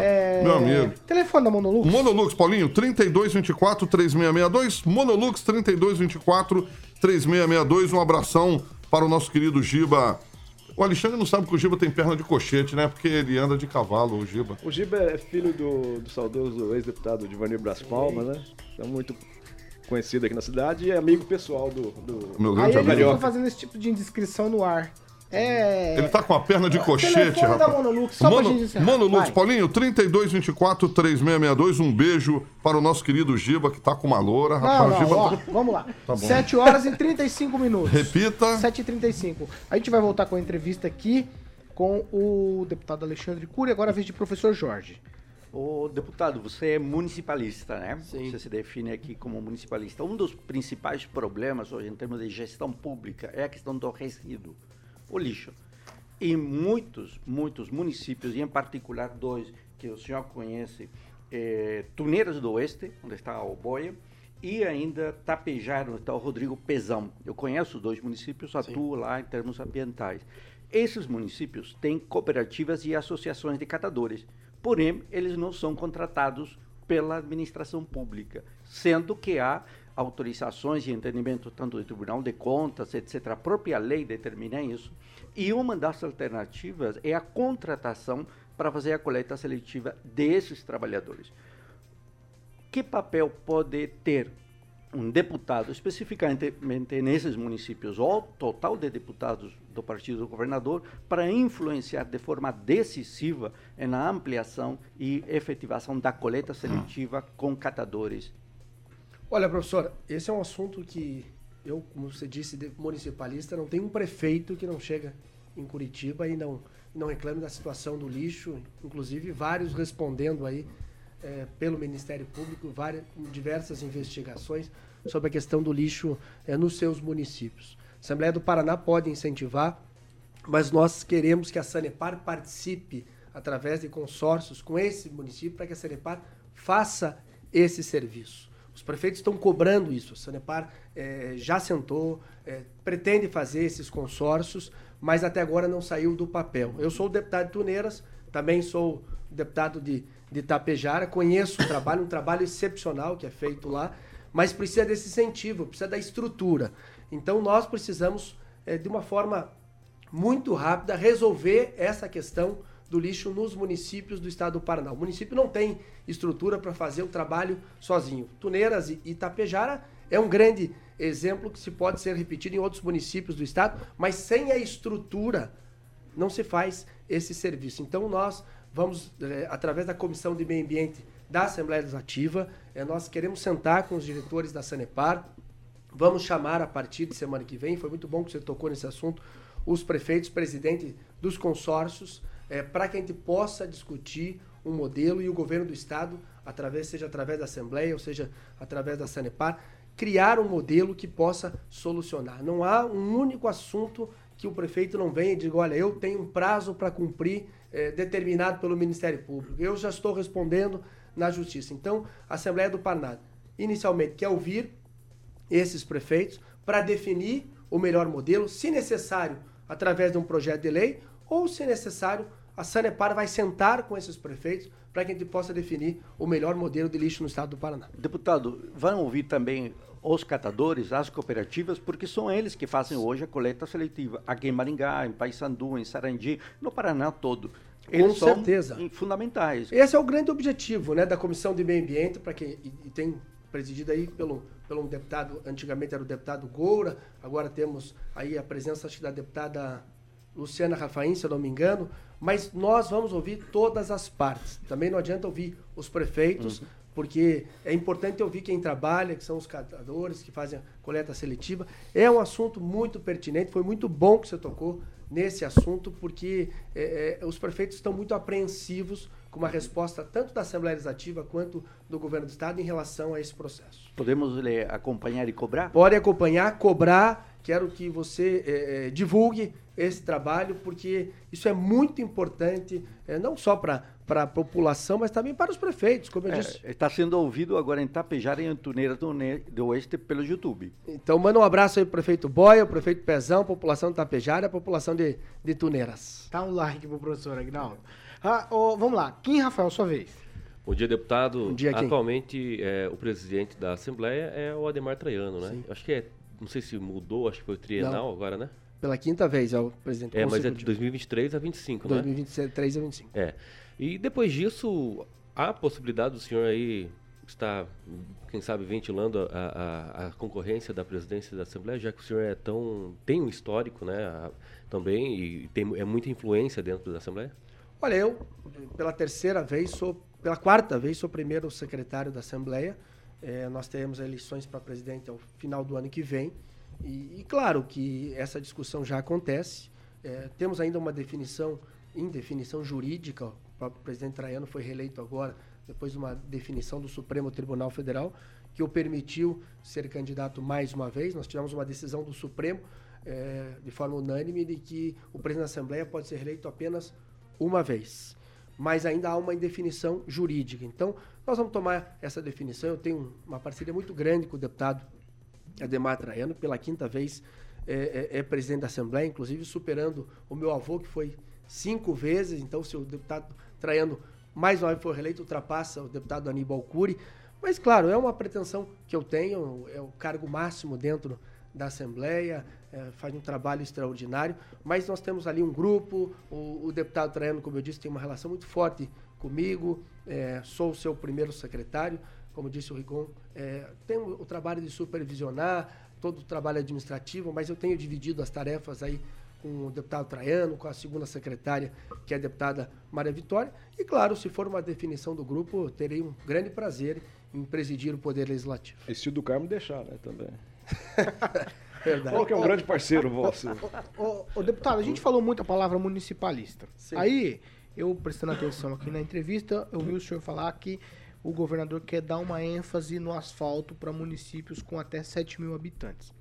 meu amigo. Telefone da Monolux. Monolux, Paulinho, 3224 3662. Monolux 3224 3662. Um abração para o nosso querido Giba. O Alexandre não sabe que o Giba tem perna de cochete, né? Porque ele anda de cavalo, o Giba. O Giba é filho do, do saudoso ex-deputado Divanir Bras Palma, né? É muito conhecido aqui na cidade e é amigo pessoal do, do Meu Aí grande ele fica amigo. fazendo esse tipo de indiscrição no ar. É. Ele tá com a perna de cochete, Telefone da rapaz. Monolux, só pra Mono. Monolux, Vai. Paulinho, 3224 3662. Um beijo para o nosso querido Giba, que tá com uma loura. Não, Rapaz, o não, Giba ó, tá- vamos lá. Tá bom. 7 horas e 35 minutos. Repita. 7h35. A gente vai voltar com a entrevista aqui com o deputado Alexandre Cury, agora a vez de professor Jorge. Ô, deputado, você é municipalista, né? Você se define aqui como municipalista. Um dos principais problemas hoje em termos de gestão pública é a questão do resíduo, o lixo. Em muitos, muitos municípios, e em particular dois que o senhor conhece, é, Tuneiras do Oeste, onde está o Boia, e ainda Tapejar, onde está o Rodrigo Pezão. Eu conheço os dois municípios, atuo lá em termos ambientais. Esses municípios têm cooperativas e associações de catadores, porém, eles não são contratados pela administração pública, sendo que há autorizações e entendimento tanto do Tribunal de Contas, etc. A própria lei determina isso. E uma das alternativas é a contratação para fazer a coleta seletiva desses trabalhadores. Que papel pode ter um deputado, especificamente nesses municípios, ou total de deputados do partido do governador, para influenciar de forma decisiva na ampliação e efetivação da coleta seletiva com catadores? Olha, professor, esse é um assunto que eu, como você disse, municipalista, não tem um prefeito que não chega em Curitiba e não, não reclame da situação do lixo, inclusive vários respondendo aí eh, pelo Ministério Público, várias, diversas investigações sobre a questão do lixo eh, nos seus municípios. A Assembleia do Paraná pode incentivar, mas nós queremos que a Sanepar participe através de consórcios com esse município para que a Sanepar faça esse serviço. Os prefeitos estão cobrando isso. A Sanepar eh, já sentou, eh, pretende fazer esses consórcios, mas até agora não saiu do papel. Eu sou deputado de Tuneiras, também sou deputado de, de Itapejara, conheço o trabalho, um trabalho excepcional que é feito lá, mas precisa desse incentivo, precisa da estrutura. Então nós precisamos, eh, de uma forma muito rápida, resolver essa questão do lixo nos municípios do estado do Paraná. O município não tem estrutura para fazer o trabalho sozinho. Tuneiras e Itapejara é um grande exemplo que se pode ser repetido em outros municípios do estado, mas sem a estrutura não se faz esse serviço. Então nós vamos, eh, através da Comissão de Meio Ambiente da Assembleia Legislativa, eh, nós queremos sentar com os diretores da Sanepar, vamos chamar a partir de semana que vem, foi muito bom que você tocou nesse assunto, os prefeitos, presidente dos consórcios, eh, para que a gente possa discutir um modelo e o governo do estado, através seja através da Assembleia ou seja através da Sanepar, criar um modelo que possa solucionar. Não há um único assunto que o prefeito não venha e diga, olha, eu tenho um prazo para cumprir eh, determinado pelo Ministério Público. Eu já estou respondendo na Justiça. Então, a Assembleia do Paraná, inicialmente, quer ouvir esses prefeitos para definir o melhor modelo, se necessário, através de um projeto de lei, ou, se necessário, a Sanepar vai sentar com esses prefeitos para que a gente possa definir o melhor modelo de lixo no estado do Paraná. Deputado, vão ouvir também os catadores, as cooperativas, porque são eles que fazem hoje a coleta seletiva. Aqui em Maringá, em Paysandu, em Sarandi, no Paraná todo. Eles Com certeza. são fundamentais. Esse é o grande objetivo né, da Comissão de Meio Ambiente, para quem e, e tem presidido aí pelo, pelo um deputado, antigamente era o deputado Goura, agora temos aí a presença acho que da deputada Luciana Rafaim, se eu não me engano, mas nós vamos ouvir todas as partes. Também não adianta ouvir os prefeitos, Uhum. porque é importante ouvir quem trabalha, que são os catadores, que fazem a coleta seletiva. É um assunto muito pertinente, foi muito bom que você tocou nesse assunto, porque é, é, os prefeitos estão muito apreensivos com uma resposta tanto da Assembleia Legislativa quanto do Governo do Estado em relação a esse processo. Podemos lhe acompanhar e cobrar? Pode acompanhar, cobrar. Quero que você eh, divulgue esse trabalho, porque isso é muito importante, eh, não só para a população, mas também para os prefeitos, como eu disse. É, está sendo ouvido agora em Tapejara e em Tuneira do, do Oeste pelo YouTube. Então, manda um abraço aí pro prefeito Boia, o prefeito Pezão, população de Tapejara e a população de, de Tuneiras. Dá um like pro professor Agnaldo. Ah, ô, vamos lá. Kim Rafael, sua vez. Bom dia, deputado. Bom dia, Kim. Atualmente, é, o presidente da Assembleia é o Ademar Traiano, né? Eu Acho que é, não sei se mudou, acho que foi o trienal Não. agora, né? Pela quinta vez é o presidente É, mas é de consecutivo. 2023 a 25, né? 2023 a 25. É. E depois disso, há a possibilidade do senhor aí estar, quem sabe, ventilando a, a- a concorrência da presidência da Assembleia, já que o senhor é tão. tem um histórico, né? a- também, e tem é muita influência dentro da Assembleia? Olha, eu, pela terceira vez, sou, pela quarta vez, sou primeiro secretário da Assembleia. Eh, nós teremos eleições para presidente ao final do ano que vem. E, e claro que essa discussão já acontece. Eh, temos ainda uma definição, indefinição jurídica. O próprio presidente Traiano foi reeleito agora, depois de uma definição do Supremo Tribunal Federal, que o permitiu ser candidato mais uma vez. Nós tivemos uma decisão do Supremo, eh, de forma unânime, de que o presidente da Assembleia pode ser reeleito apenas uma vez. Mas ainda há uma indefinição jurídica. Então, nós vamos tomar essa definição. Eu tenho uma parceria muito grande com o deputado Ademar Traiano, pela quinta vez é, é- é presidente da Assembleia, inclusive superando o meu avô, que foi cinco vezes. Então, se o deputado Traiano mais uma vez for reeleito, ultrapassa o deputado Aníbal Cury. Mas, claro, é uma pretensão que eu tenho, é o cargo máximo dentro da Assembleia, é, faz um trabalho extraordinário, mas nós temos ali um grupo, o, o deputado Traiano, como eu disse, tem uma relação muito forte comigo, é, sou o seu primeiro secretário, como disse o Rigon, é, tenho o trabalho de supervisionar, todo o trabalho administrativo, mas eu tenho dividido as tarefas aí com o deputado Traiano, com a segunda secretária, que é a deputada Maria Vitória, e claro, se for uma definição do grupo, eu terei um grande prazer em presidir o Poder Legislativo. E se o do Carmo deixar, né, também. Verdade. Qual que é um grande parceiro vosso? Ô, ô, deputado, a gente falou muito a palavra municipalista. Sim. Aí, eu prestando atenção aqui na entrevista, eu vi o senhor falar que o governador quer dar uma ênfase no asfalto para municípios com até 7 mil habitantes.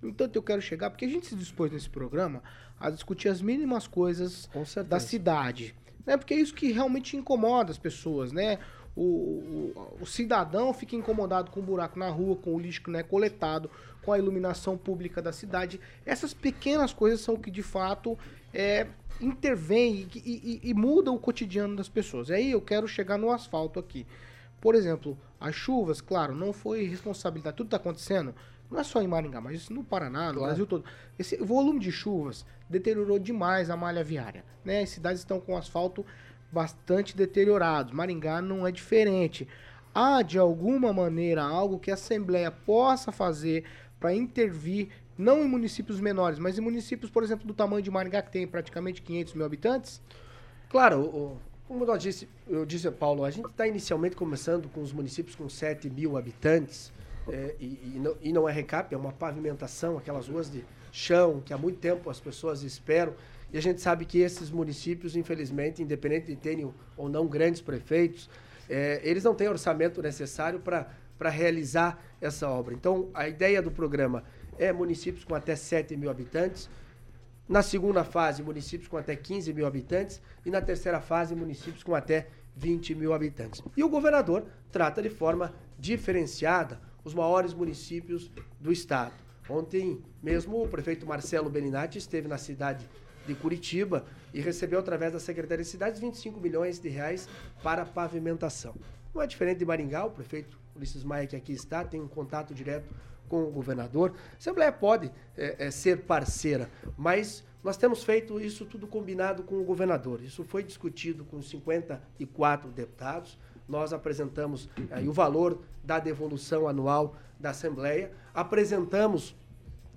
No entanto, eu quero chegar, porque a gente se dispôs nesse programa a discutir as mínimas coisas da cidade. Né? Porque é isso que realmente incomoda as pessoas, né? O, o, o cidadão fica incomodado com o buraco na rua, com o lixo que não é coletado, com a iluminação pública da cidade. Essas pequenas coisas são o que de fato é, intervém e, e, e muda o cotidiano das pessoas. E aí eu quero chegar no asfalto aqui. Por exemplo, as chuvas, claro, não foi responsabilidade. Tudo está acontecendo, não é só em Maringá, mas isso no Paraná, no Claro. Brasil todo. Esse volume de chuvas deteriorou demais a malha viária. Né? As cidades estão com asfalto bastante deteriorado. Maringá não é diferente. Há, de alguma maneira, algo que a Assembleia possa fazer para intervir, não em municípios menores, mas em municípios, por exemplo, do tamanho de Maringá, que tem praticamente 500 mil habitantes? Claro, como nós disse, eu disse, Paulo, a gente está inicialmente começando com os municípios com 7 mil habitantes, é, e, e não, e não é recap, é uma pavimentação, aquelas ruas de chão que há muito tempo as pessoas esperam. E a gente sabe que esses municípios, infelizmente, independente de terem ou não grandes prefeitos, é, eles não têm orçamento necessário para realizar essa obra. Então, a ideia do programa é municípios com até 7 mil habitantes, na segunda fase, municípios com até 15 mil habitantes. E na terceira fase, municípios com até 20 mil habitantes. E o governador trata de forma diferenciada os maiores municípios do estado. Ontem mesmo o prefeito Marcelo Beninati esteve na cidade de Curitiba e recebeu através da Secretaria de Cidades 25 milhões de reais para pavimentação. Não é diferente de Maringá, o prefeito Ulisses Maia que aqui está, tem um contato direto com o governador. A Assembleia pode é, é, ser parceira, mas nós temos feito isso tudo combinado com o governador. Isso foi discutido com 54 deputados. Nós apresentamos aí o valor da devolução anual da Assembleia, apresentamos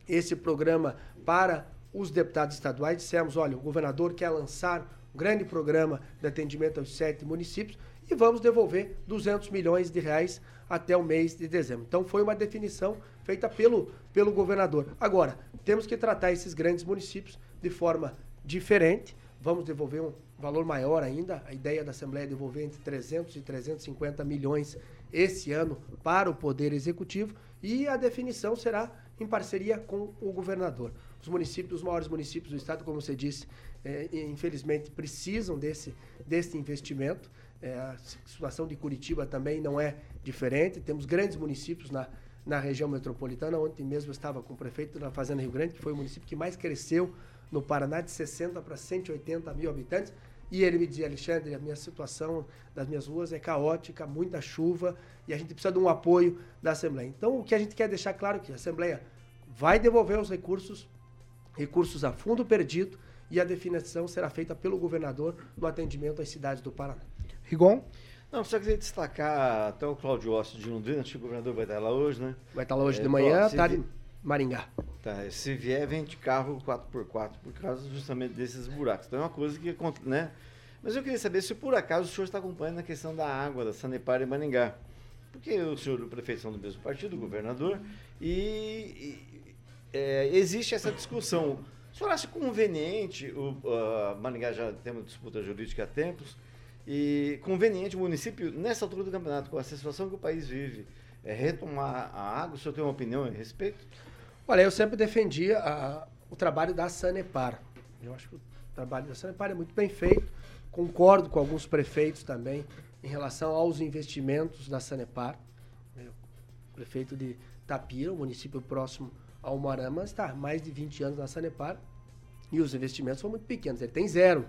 esse programa para os deputados estaduais. Dissemos, olha, o governador quer lançar um grande programa de atendimento aos sete municípios e vamos devolver 200 milhões de reais até o mês de dezembro. Então foi uma definição feita pelo, pelo governador. Agora, temos que tratar esses grandes municípios de forma diferente. Vamos devolver um valor maior ainda. A ideia da Assembleia é devolver entre 300 e 350 milhões esse ano para o Poder Executivo e a definição será em parceria com o governador. Os municípios, os maiores municípios do estado, como você disse, eh, infelizmente precisam desse, desse investimento. Eh, a situação de Curitiba também não é diferente. Temos grandes municípios na, na região metropolitana. Ontem mesmo eu estava com o prefeito da Fazenda Rio Grande, que foi o município que mais cresceu no Paraná, de 60 para 180 mil habitantes. E ele me dizia, Alexandre, a minha situação das minhas ruas é caótica, muita chuva, e a gente precisa de um apoio da Assembleia. Então, o que a gente quer deixar claro é que a Assembleia vai devolver os recursos, recursos a fundo perdido, e a definição será feita pelo governador no atendimento às cidades do Paraná. Rigon? Não, só queria destacar até o Cláudio Ossi de Londrina, acho que o governador vai estar lá hoje, né? Vai estar lá hoje É, de manhã, tarde vi- em Maringá. Tá, se vier, vem de carro 4x4, por causa justamente desses buracos. Então é uma coisa que, né? Mas eu queria saber se por acaso o senhor está acompanhando a questão da água, da Sanepar em Maringá. Porque o senhor e o prefeito são do mesmo partido, o governador, e, e, é, existe essa discussão. O senhor acha conveniente, o a Maringá já uma disputa jurídica há tempos, e conveniente o município, nessa altura do campeonato, com a situação que o país vive, é, retomar a água? O senhor tem uma opinião a respeito? Olha, eu sempre defendi a- o trabalho da Sanepar. Eu acho que o trabalho da Sanepar é muito bem feito. Concordo com alguns prefeitos também em relação aos investimentos da Sanepar. Eu, prefeito de Tapira, um município próximo ao Moarama, está há mais de 20 anos na Sanepar e os investimentos são muito pequenos. Ele tem zero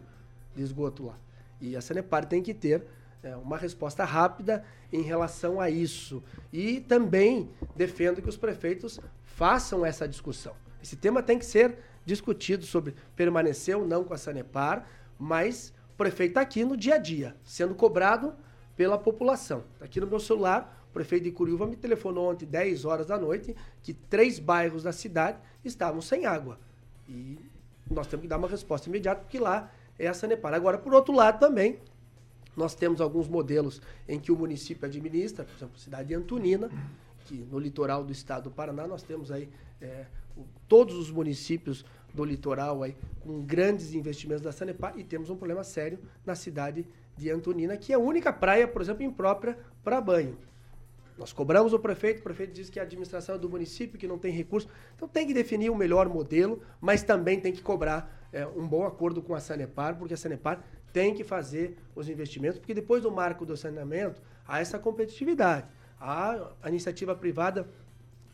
de esgoto lá. E a Sanepar tem que ter é, uma resposta rápida em relação a isso. E também defendo que os prefeitos façam essa discussão. Esse tema tem que ser discutido sobre permanecer ou não com a Sanepar, mas o prefeito está aqui no dia a dia, sendo cobrado pela população. Tá Aqui no meu celular, prefeito de Curiúva me telefonou ontem, 10 horas da noite, que três bairros da cidade estavam sem água. E nós temos que dar uma resposta imediata, porque lá é a Sanepar. Agora, por outro lado, também, nós temos alguns modelos em que o município administra, por exemplo, a cidade de Antonina, que no litoral do estado do Paraná nós temos aí é, todos os municípios do litoral aí com grandes investimentos da Sanepar e temos um problema sério na cidade de Antonina, que é a única praia, por exemplo, imprópria para banho. Nós cobramos o prefeito, o prefeito diz que a administração é do município, que não tem recurso. Então tem que definir o melhor modelo, mas também tem que cobrar é, um bom acordo com a Sanepar, porque a Sanepar tem que fazer os investimentos, porque depois do marco do saneamento, há essa competitividade. Há a iniciativa privada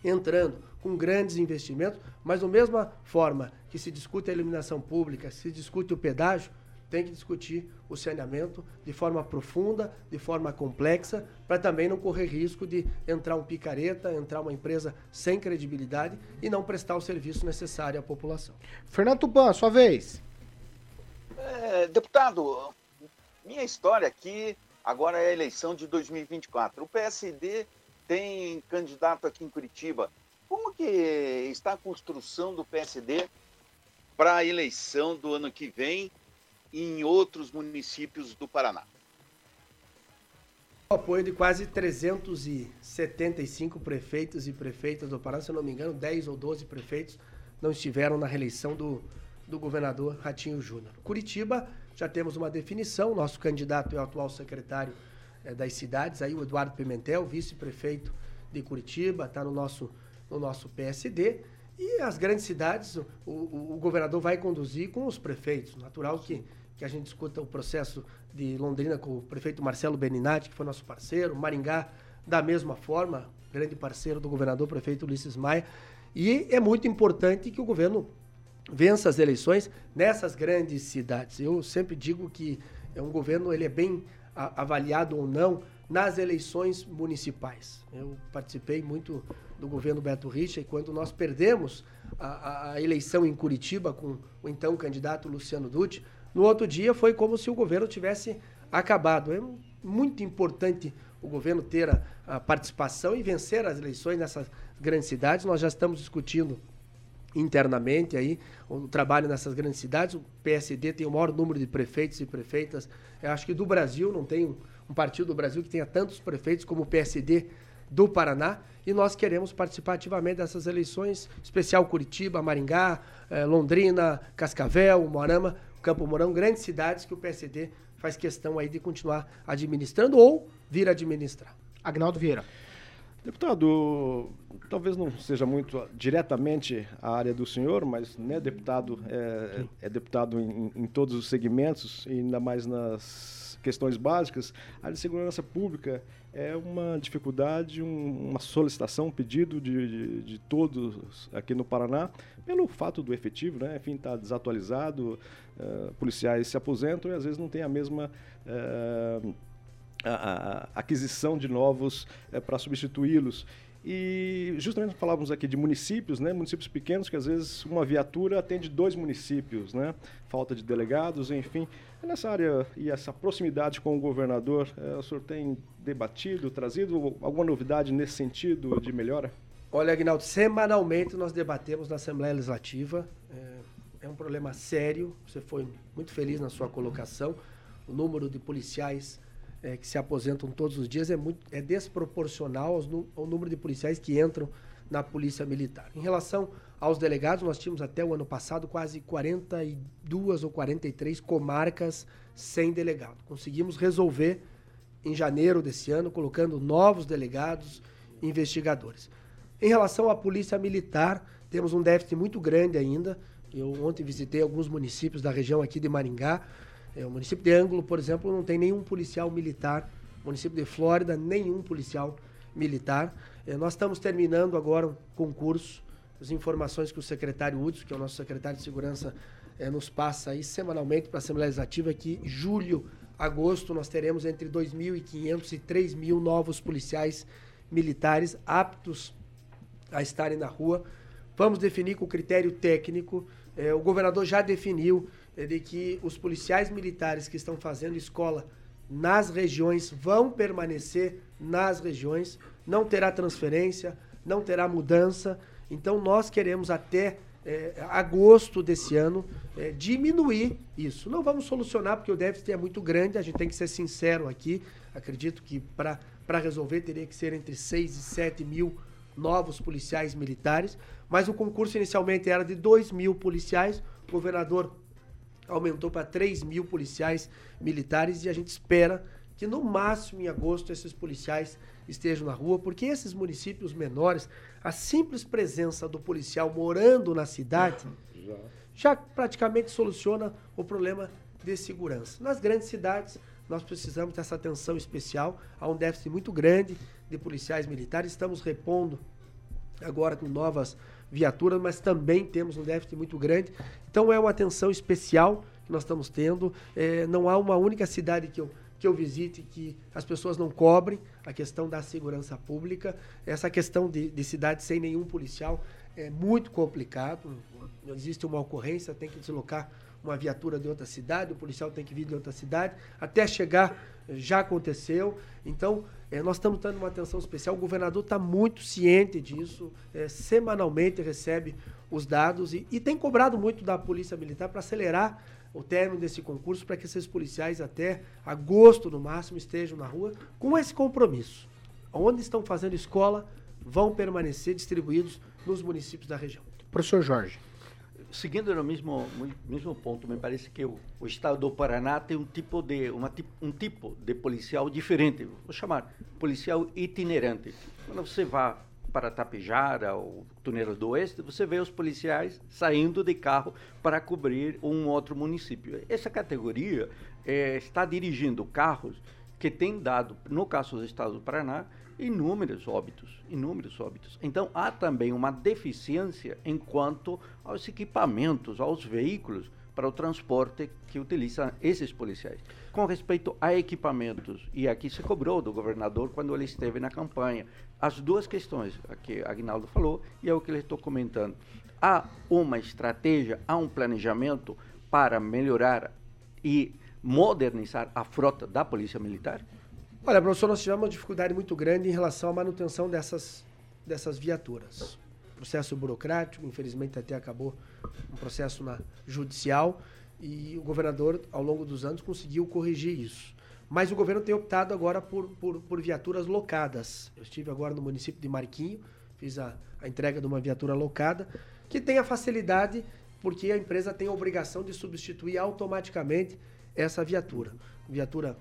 entrando com grandes investimentos, mas da mesma forma que se discute a iluminação pública, se discute o pedágio, tem que discutir o saneamento de forma profunda, de forma complexa, para também não correr risco de entrar um picareta, entrar uma empresa sem credibilidade e não prestar o serviço necessário à população. Fernando Tupan, sua vez. É, deputado, minha história aqui agora é a eleição de 2024. O PSD tem candidato aqui em Curitiba. Como que está a construção do PSD para a eleição do ano que vem em outros municípios do Paraná? O apoio de quase 375 prefeitos e prefeitas do Paraná, se eu não me engano, 10 ou 12 prefeitos não estiveram na reeleição do, do governador Ratinho Júnior. Curitiba, já temos uma definição, nosso candidato é o atual secretário é, das cidades, aí o Eduardo Pimentel, vice-prefeito de Curitiba, está no nosso, no nosso PSD. E as grandes cidades, o, o, o, governador vai conduzir com os prefeitos. Natural que, que a gente discuta o processo de Londrina com o prefeito Marcelo Beninati, que foi nosso parceiro, Maringá, da mesma forma, grande parceiro do governador, prefeito Ulisses Maia. E é muito importante que o governo vença as eleições nessas grandes cidades. Eu sempre digo que é um governo ele é bem avaliado ou não nas eleições municipais. Eu participei muito do governo Beto Richa e quando nós perdemos a, a, eleição em Curitiba com o então candidato Luciano Dutti, no outro dia foi como se o governo tivesse acabado. É muito importante o governo ter a, a participação e vencer as eleições nessas grandes cidades. Nós já estamos discutindo internamente aí o trabalho nessas grandes cidades. O PSD tem o maior número de prefeitos e prefeitas, eu acho que do Brasil, não tem um, um partido do Brasil que tenha tantos prefeitos como o PSD do Paraná. E nós queremos participar ativamente dessas eleições, especial Curitiba, Maringá, eh, Londrina, Cascavel, Morama, Campo Mourão, grandes cidades que o PSD faz questão aí de continuar administrando ou vir administrar. Agnaldo Vieira. Deputado, talvez não seja muito diretamente a área do senhor, mas né, deputado é, é deputado em, em, todos os segmentos, e ainda mais nas questões básicas. A de segurança pública é uma dificuldade, um, uma solicitação, um pedido de, de, de, todos aqui no Paraná, pelo fato do efetivo, né? enfim, está desatualizado, uh, policiais se aposentam e às vezes não tem a mesma. Uh, a, a aquisição de novos é, para substituí-los. E justamente falávamos aqui de municípios, né? municípios pequenos, que às vezes uma viatura atende dois municípios, né? falta de delegados, enfim. Nessa área e essa proximidade com o governador, é, o senhor tem debatido, trazido alguma novidade nesse sentido de melhora? Olha, Aguinaldo, semanalmente nós debatemos na Assembleia Legislativa. É, é um problema sério, você foi muito feliz na sua colocação. O número de policiais é, que se aposentam todos os dias é, muito, é desproporcional aos, ao número de policiais que entram na Polícia Militar. Em relação aos delegados, nós tínhamos até o ano passado quase 42 ou 43 comarcas sem delegado. Conseguimos resolver em janeiro desse ano, colocando novos delegados investigadores. Em relação à Polícia Militar, temos um déficit muito grande ainda. Eu ontem visitei alguns municípios da região aqui de Maringá. É, o município de Ângulo, por exemplo, não tem nenhum policial militar. O município de Flórida, nenhum policial militar. É, nós estamos terminando agora um concurso. As informações que o secretário Hudson, que é o nosso secretário de Segurança, é, nos passa aí semanalmente para a Assembleia Legislativa, é que julho, agosto, nós teremos entre 2.500 e 3.000 novos policiais militares aptos a estarem na rua. Vamos definir com critério técnico. É, o governador já definiu é de que os policiais militares que estão fazendo escola nas regiões vão permanecer nas regiões, não terá transferência, não terá mudança. Então nós queremos até é, agosto desse ano é, diminuir isso. Não vamos solucionar porque o déficit é muito grande, a gente tem que ser sincero aqui. Acredito que para resolver teria que ser entre 6 e 7 mil novos policiais militares, mas o concurso inicialmente era de 2 mil policiais. O governador aumentou para 3 mil policiais militares e a gente espera que no máximo em agosto esses policiais estejam na rua, porque esses municípios menores, a simples presença do policial morando na cidade já, já praticamente soluciona o problema de segurança. Nas grandes cidades, nós precisamos dessa atenção especial. Há um déficit muito grande de policiais militares. Estamos repondo agora com novas viaturas, mas também temos um déficit muito grande. Então é uma atenção especial que nós estamos tendo. É, não há uma única cidade que eu, que eu visite que as pessoas não cobrem a questão da segurança pública. Essa questão de, de cidade sem nenhum policial é muito complicado. Existe uma ocorrência, tem que deslocar uma viatura de outra cidade, o policial tem que vir de outra cidade, até chegar já aconteceu. Então, é, nós estamos dando uma atenção especial. O governador está muito ciente disso, é, semanalmente recebe os dados e, e tem cobrado muito da Polícia Militar para acelerar o término desse concurso para que esses policiais até agosto no máximo estejam na rua com esse compromisso. Onde estão fazendo escola vão permanecer distribuídos nos municípios da região. Professor Jorge. Seguindo no mesmo, mesmo ponto, me parece que o, o estado do Paraná tem um tipo de uma, um tipo de policial diferente. Vou chamar policial itinerante. Quando você vai para Tapejara ou Tuneiros do Oeste, você vê os policiais saindo de carro para cobrir um outro município. Essa categoria é, está dirigindo carros que tem dado, no caso do estado do Paraná, inúmeros óbitos, inúmeros óbitos. Então há também uma deficiência enquanto aos equipamentos, aos veículos para o transporte que utilizam esses policiais. Com respeito a equipamentos, e aqui se cobrou do governador quando ele esteve na campanha, as duas questões que Agnaldo falou e é o que ele estou comentando. Há uma estratégia, há um planejamento para melhorar e modernizar a frota da Polícia Militar? Olha, professor, nós tivemos uma dificuldade muito grande em relação à manutenção dessas, dessas viaturas. Processo burocrático, infelizmente até acabou um processo na judicial e o governador, ao longo dos anos, conseguiu corrigir isso. Mas o governo tem optado agora por, por, por viaturas locadas. Eu estive agora no município de Marquinho, fiz a, a entrega de uma viatura locada, que tem a facilidade, porque a empresa tem a obrigação de substituir automaticamente essa viatura. Viatura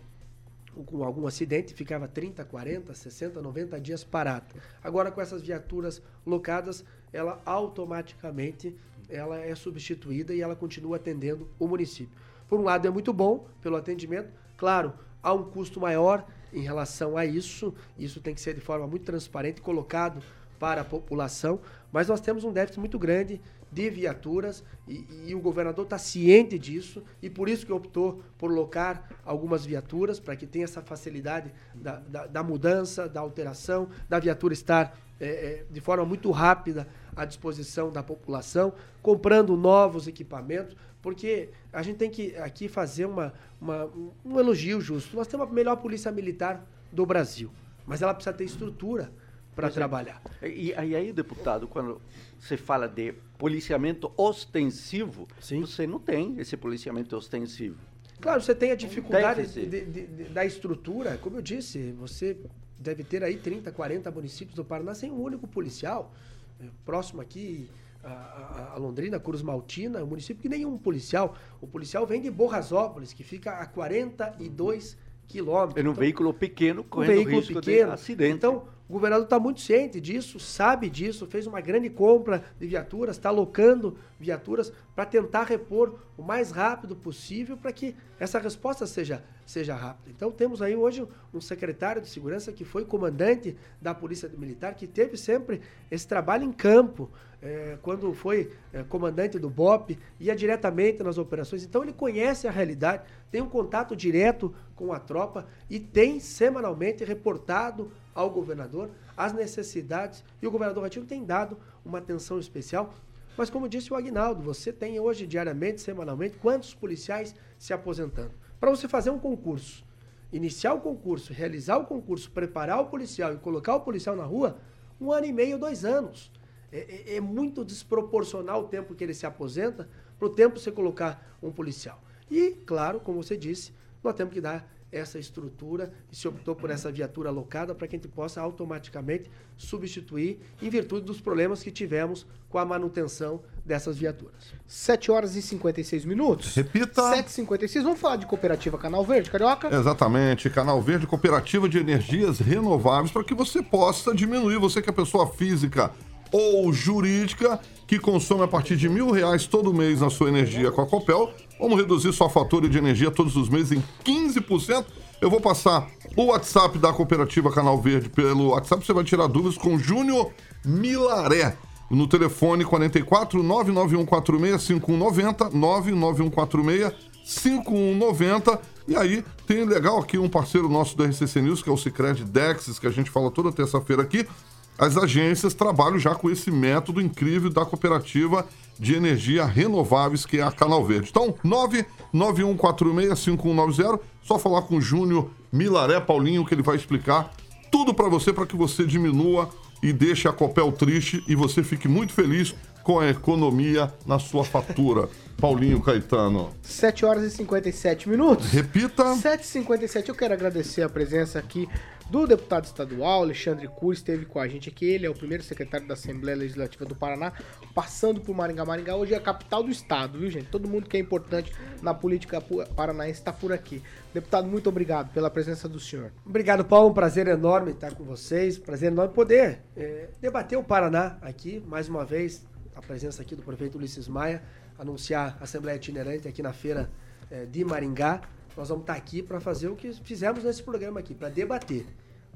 com algum acidente, ficava 30, 40, 60, 90 dias parada. Agora, com essas viaturas locadas, ela automaticamente ela é substituída e ela continua atendendo o município. Por um lado, é muito bom pelo atendimento. Claro, há um custo maior em relação a isso. Isso tem que ser de forma muito transparente, colocado para a população. Mas nós temos um déficit muito grande de viaturas e, e o governador está ciente disso e por isso que optou por locar algumas viaturas para que tenha essa facilidade da, da, da, mudança, da alteração, da viatura estar é, é, de forma muito rápida à disposição da população, comprando novos equipamentos, porque a gente tem que aqui fazer uma, uma um elogio justo. Nós temos a melhor polícia militar do Brasil, mas ela precisa ter estrutura para é. trabalhar. E, e aí, deputado, quando você fala de policiamento ostensivo, Sim. você não tem esse policiamento ostensivo. Claro, você tem a dificuldade de, de, de, da estrutura, como eu disse, você deve ter aí 30, 40 municípios do Paraná sem um único policial. É, próximo aqui, a, a, Londrina, Cruz Maltina, um município que nenhum policial. O policial vem de Borrasópolis, que fica a 42 quilômetros. É um então, veículo pequeno, correndo um veículo risco pequeno. de acidente. Então, o governador está muito ciente disso, sabe disso, fez uma grande compra de viaturas, está alocando viaturas para tentar repor o mais rápido possível para que essa resposta seja, seja rápida. Então temos aí hoje um secretário de segurança que foi comandante da Polícia Militar, que teve sempre esse trabalho em campo, é, quando foi é, comandante do BOP, ia diretamente nas operações. Então ele conhece a realidade, tem um contato direto com a tropa e tem semanalmente reportado ao governador as necessidades e o governador Ratinho tem dado uma atenção especial. Mas como disse o Agnaldo, você tem hoje diariamente, semanalmente, quantos policiais se aposentando? Para você fazer um concurso, iniciar o concurso, realizar o concurso, preparar o policial e colocar o policial na rua, um ano e meio, dois anos. É, é, é muito desproporcional o tempo que ele se aposenta para o tempo você colocar um policial. E, claro, como você disse, nós temos que dar essa estrutura e se optou por essa viatura alocada para que a gente possa automaticamente substituir em virtude dos problemas que tivemos com a manutenção dessas viaturas. 7 horas e 56 minutos. Repita. 7h56. Vamos falar de cooperativa Canal Verde, Carioca? Exatamente. Canal Verde, cooperativa de energias renováveis, para que você possa diminuir, você que é pessoa física ou jurídica que consome a partir de mil reais todo mês na sua energia com a Copel. Vamos reduzir sua fatura de energia todos os meses em 15%. Eu vou passar o WhatsApp da cooperativa Canal Verde pelo WhatsApp. Você vai tirar dúvidas com Júnior Milaré. No telefone 44 99146 5190 99146 5190. E aí tem legal aqui um parceiro nosso do RCC News, que é o Cicred Dexis, que a gente fala toda terça-feira aqui. As agências trabalham já com esse método incrível da cooperativa de energia renováveis, que é a Canal Verde. Então, 991465190, só falar com o Júnior Milaré Paulinho, que ele vai explicar tudo para você, para que você diminua e deixe a Copel triste e você fique muito feliz com a economia na sua fatura. Paulinho Caetano. 7 horas e 57 minutos. Repita. 7h57. Eu quero agradecer a presença aqui do deputado estadual, Alexandre Cury, esteve com a gente aqui. Ele é o primeiro secretário da Assembleia Legislativa do Paraná, passando por Maringá. Maringá hoje é a capital do estado, viu, gente? Todo mundo que é importante na política paranaense está por aqui. Deputado, muito obrigado pela presença do senhor. Obrigado, Paulo. Um prazer enorme estar com vocês. Prazer enorme poder é, debater o Paraná aqui, mais uma vez, a presença aqui do prefeito Ulisses Maia, anunciar a Assembleia Itinerante aqui na feira é, de Maringá. Nós vamos estar aqui para fazer o que fizemos nesse programa aqui, para debater,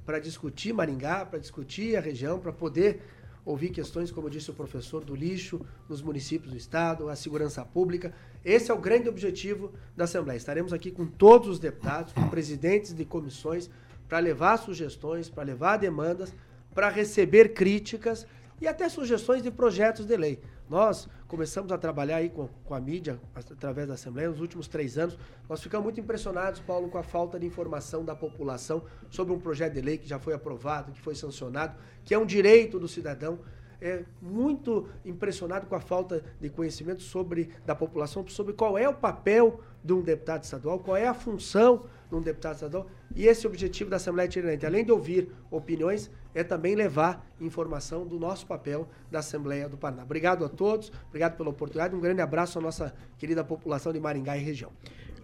para discutir Maringá, para discutir a região, para poder ouvir questões, como disse o professor, do lixo nos municípios do estado, a segurança pública. Esse é o grande objetivo da Assembleia. Estaremos aqui com todos os deputados, com presidentes de comissões, para levar sugestões, para levar demandas, para receber críticas e até sugestões de projetos de lei. Nós começamos a trabalhar aí com, com a mídia, através da Assembleia, nos últimos três anos. Nós ficamos muito impressionados, Paulo, com a falta de informação da população sobre um projeto de lei que já foi aprovado, que foi sancionado, que é um direito do cidadão. É muito impressionado com a falta de conhecimento sobre da população sobre qual é o papel de um deputado estadual, qual é a função de um deputado estadual. E esse é o objetivo da Assembleia Itinerante, além de ouvir opiniões, é também levar informação do nosso papel da Assembleia do Paraná. Obrigado a todos, obrigado pela oportunidade, um grande abraço à nossa querida população de Maringá e região.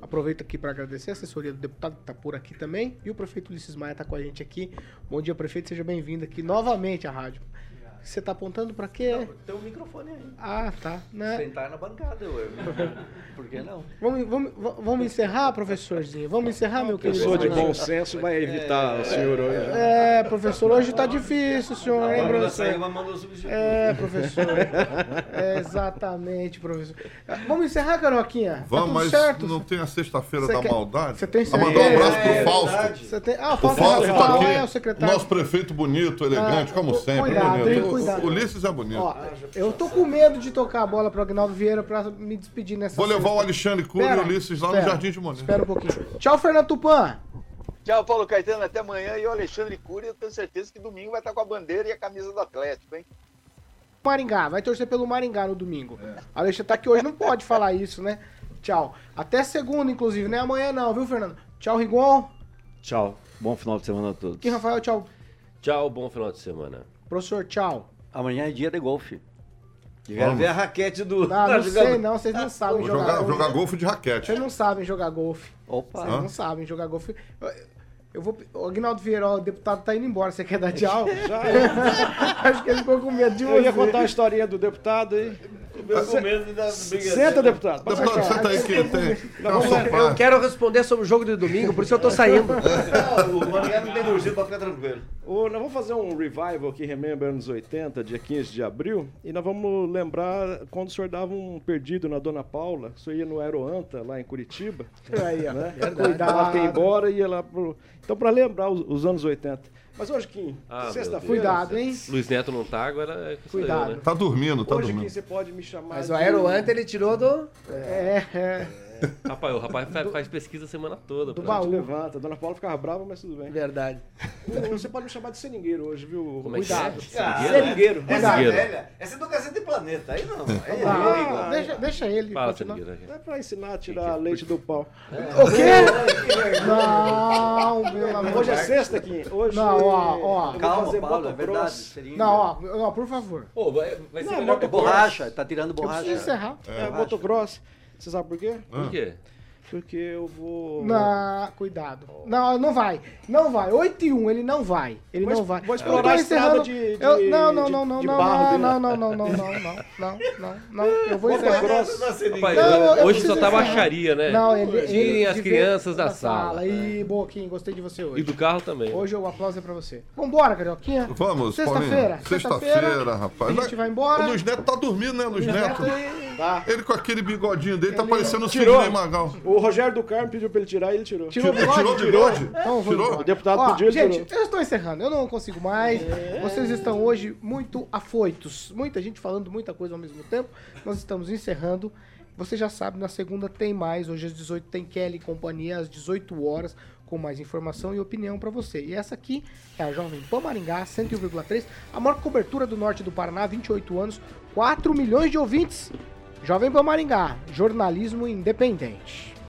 Aproveito aqui para agradecer a assessoria do deputado que está por aqui também e o prefeito Ulisses Maia está com a gente aqui. Bom dia, prefeito, seja bem-vindo aqui novamente à rádio. Você está apontando para quê? Não, tem um microfone aí. Ah, tá. Né? Sentar na bancada, ué. Por que não? Vamos, vamos, vamos encerrar, professorzinho? Vamos encerrar, meu querido? Pessoa de bom senso vai evitar é, o senhor hoje. É, professor, hoje está difícil, senhor, hein, professor? É, professor. É, exatamente, professor. Vamos encerrar, Caroquinha? Vamos, tá mas certo? não tem a sexta-feira da quer... maldade? Você tem certeza? mandar um abraço pro é, Fausto. Você tem... Ah, o Fausto, Fausto tá aqui. É o secretário. Nosso prefeito bonito, elegante, ah, como sempre. Cuidado, bonito. Cuidado. O Ulisses é bonito. Ó, eu tô com medo de tocar a bola pro Agnaldo Vieira pra me despedir nessa Vou levar o Alexandre Cury e o Ulisses lá espera, no Jardim de Monet. Espera um pouquinho. Tchau, Fernando Tupan. Tchau, Paulo Caetano. Até amanhã. E o Alexandre Cury, eu tenho certeza que domingo vai estar com a bandeira e a camisa do Atlético, hein? Maringá, vai torcer pelo Maringá no domingo. É. Alexandre tá aqui hoje, não pode falar isso, né? Tchau. Até segunda, inclusive, né? Amanhã não, viu, Fernando? Tchau, Rigon. Tchau. Bom final de semana a todos. Aqui, Rafael, tchau. Tchau, bom final de semana. Professor, tchau. Amanhã é dia de golfe. Quero ver a raquete do. Não, não sei não, vocês não sabem jogar, jogar golfe. Jogar golfe de raquete. Vocês não sabem jogar golfe. Opa. Vocês não sabem jogar golfe. Eu vou. O Agnaldo Vieira, o deputado tá indo embora. Você quer dar tchau? Já. Acho que ele ficou com medo de você. Eu ia contar a historinha do deputado aí. Senta, deputado. Deputado, senta aí que tem. Eu quero responder sobre o jogo de domingo, por isso eu tô saindo. Não, o Maringá não tem urgência pra ficar tranquilo. nós vamos fazer um revival aqui, Remember anos 80, dia 15 de abril, e nós vamos lembrar quando o senhor dava um perdido na Dona Paula, o senhor ia no Aeroanta, lá em Curitiba. Aí, ó. Né? Cuidado. Ela ia embora e ia lá pro... Então, para lembrar os, os anos 80. Mas hoje, Kim, ah, sexta-feira. Cuidado, hein? Luiz Neto não tá, agora é Cuidado. Eu, né? Tá dormindo, tá hoje, dormindo. Kim, você pode me chamar. Mas de... o Aeroanta ele tirou do. É, é. Rapaz, o rapaz faz, faz pesquisa a semana toda. Do baú. levanta. Dona Paula ficava brava, mas tudo bem. Verdade. Você pode me chamar de seringueiro hoje, viu? Como é Cuidado. É? Ah, seringueiro. Essa é velha. Essa é do Gazeta Planeta. Aí não. Aí ah, é deixa, deixa ele. Fala, seringueiro. É pra ensinar a tirar leite do pau. É. O quê? Não, meu amor. Hoje é sexta, Kim. Hoje não, ó, ó. Calma, Paulo, é verdade. Não, ó, ó, por favor. Pô, vai, vai ser melhor que borracha. Tá tirando borracha. Eu preciso encerrar. É, motocross. Você sabe por quê? Por quê? Porque eu vou. Não, cuidado. Não, não vai. Não vai. 8 e 1, ele não vai. Ele Vou não vai. vou Eu explorar tô a estrada de- de- eu- Não, não, não, não, de não, não, não, não, não, não, não, não, não, não, não. Eu vou encerrar. Rapaz, Não, eu hoje só tá baixaria, né? Não, ele, Tirem as crianças da sala. E, Boquinha, gostei de você E hoje. do carro também. Hoje o aplauso é pra você. Vambora, Carioquinha. Vamos, Sexta-feira. Sexta-feira, rapaz. A gente vai embora. O Luiz Neto tá dormindo, né, Luiz Neto? Tá. Ele com aquele bigodinho dele tá parecendo o. Sidney Magal. O Rogério do Carmo pediu pra ele tirar e ele tirou. Tirou Tirou- tirou o bigode? Então Tirou? O deputado Ó, pediu, ele Gente, tirou. eu estou encerrando. Eu não consigo mais. Vocês estão hoje muito afoitos. Muita gente falando muita coisa ao mesmo tempo. Nós estamos encerrando. Você já sabe, na segunda tem mais. Hoje às 18 tem Kelly e companhia, às 18 horas, com mais informação e opinião para você. E essa aqui é a Jovem Pan Maringá, 101,3. A maior cobertura do norte do Paraná, 28 anos, 4 milhões de ouvintes. Jovem Pan Maringá, jornalismo independente.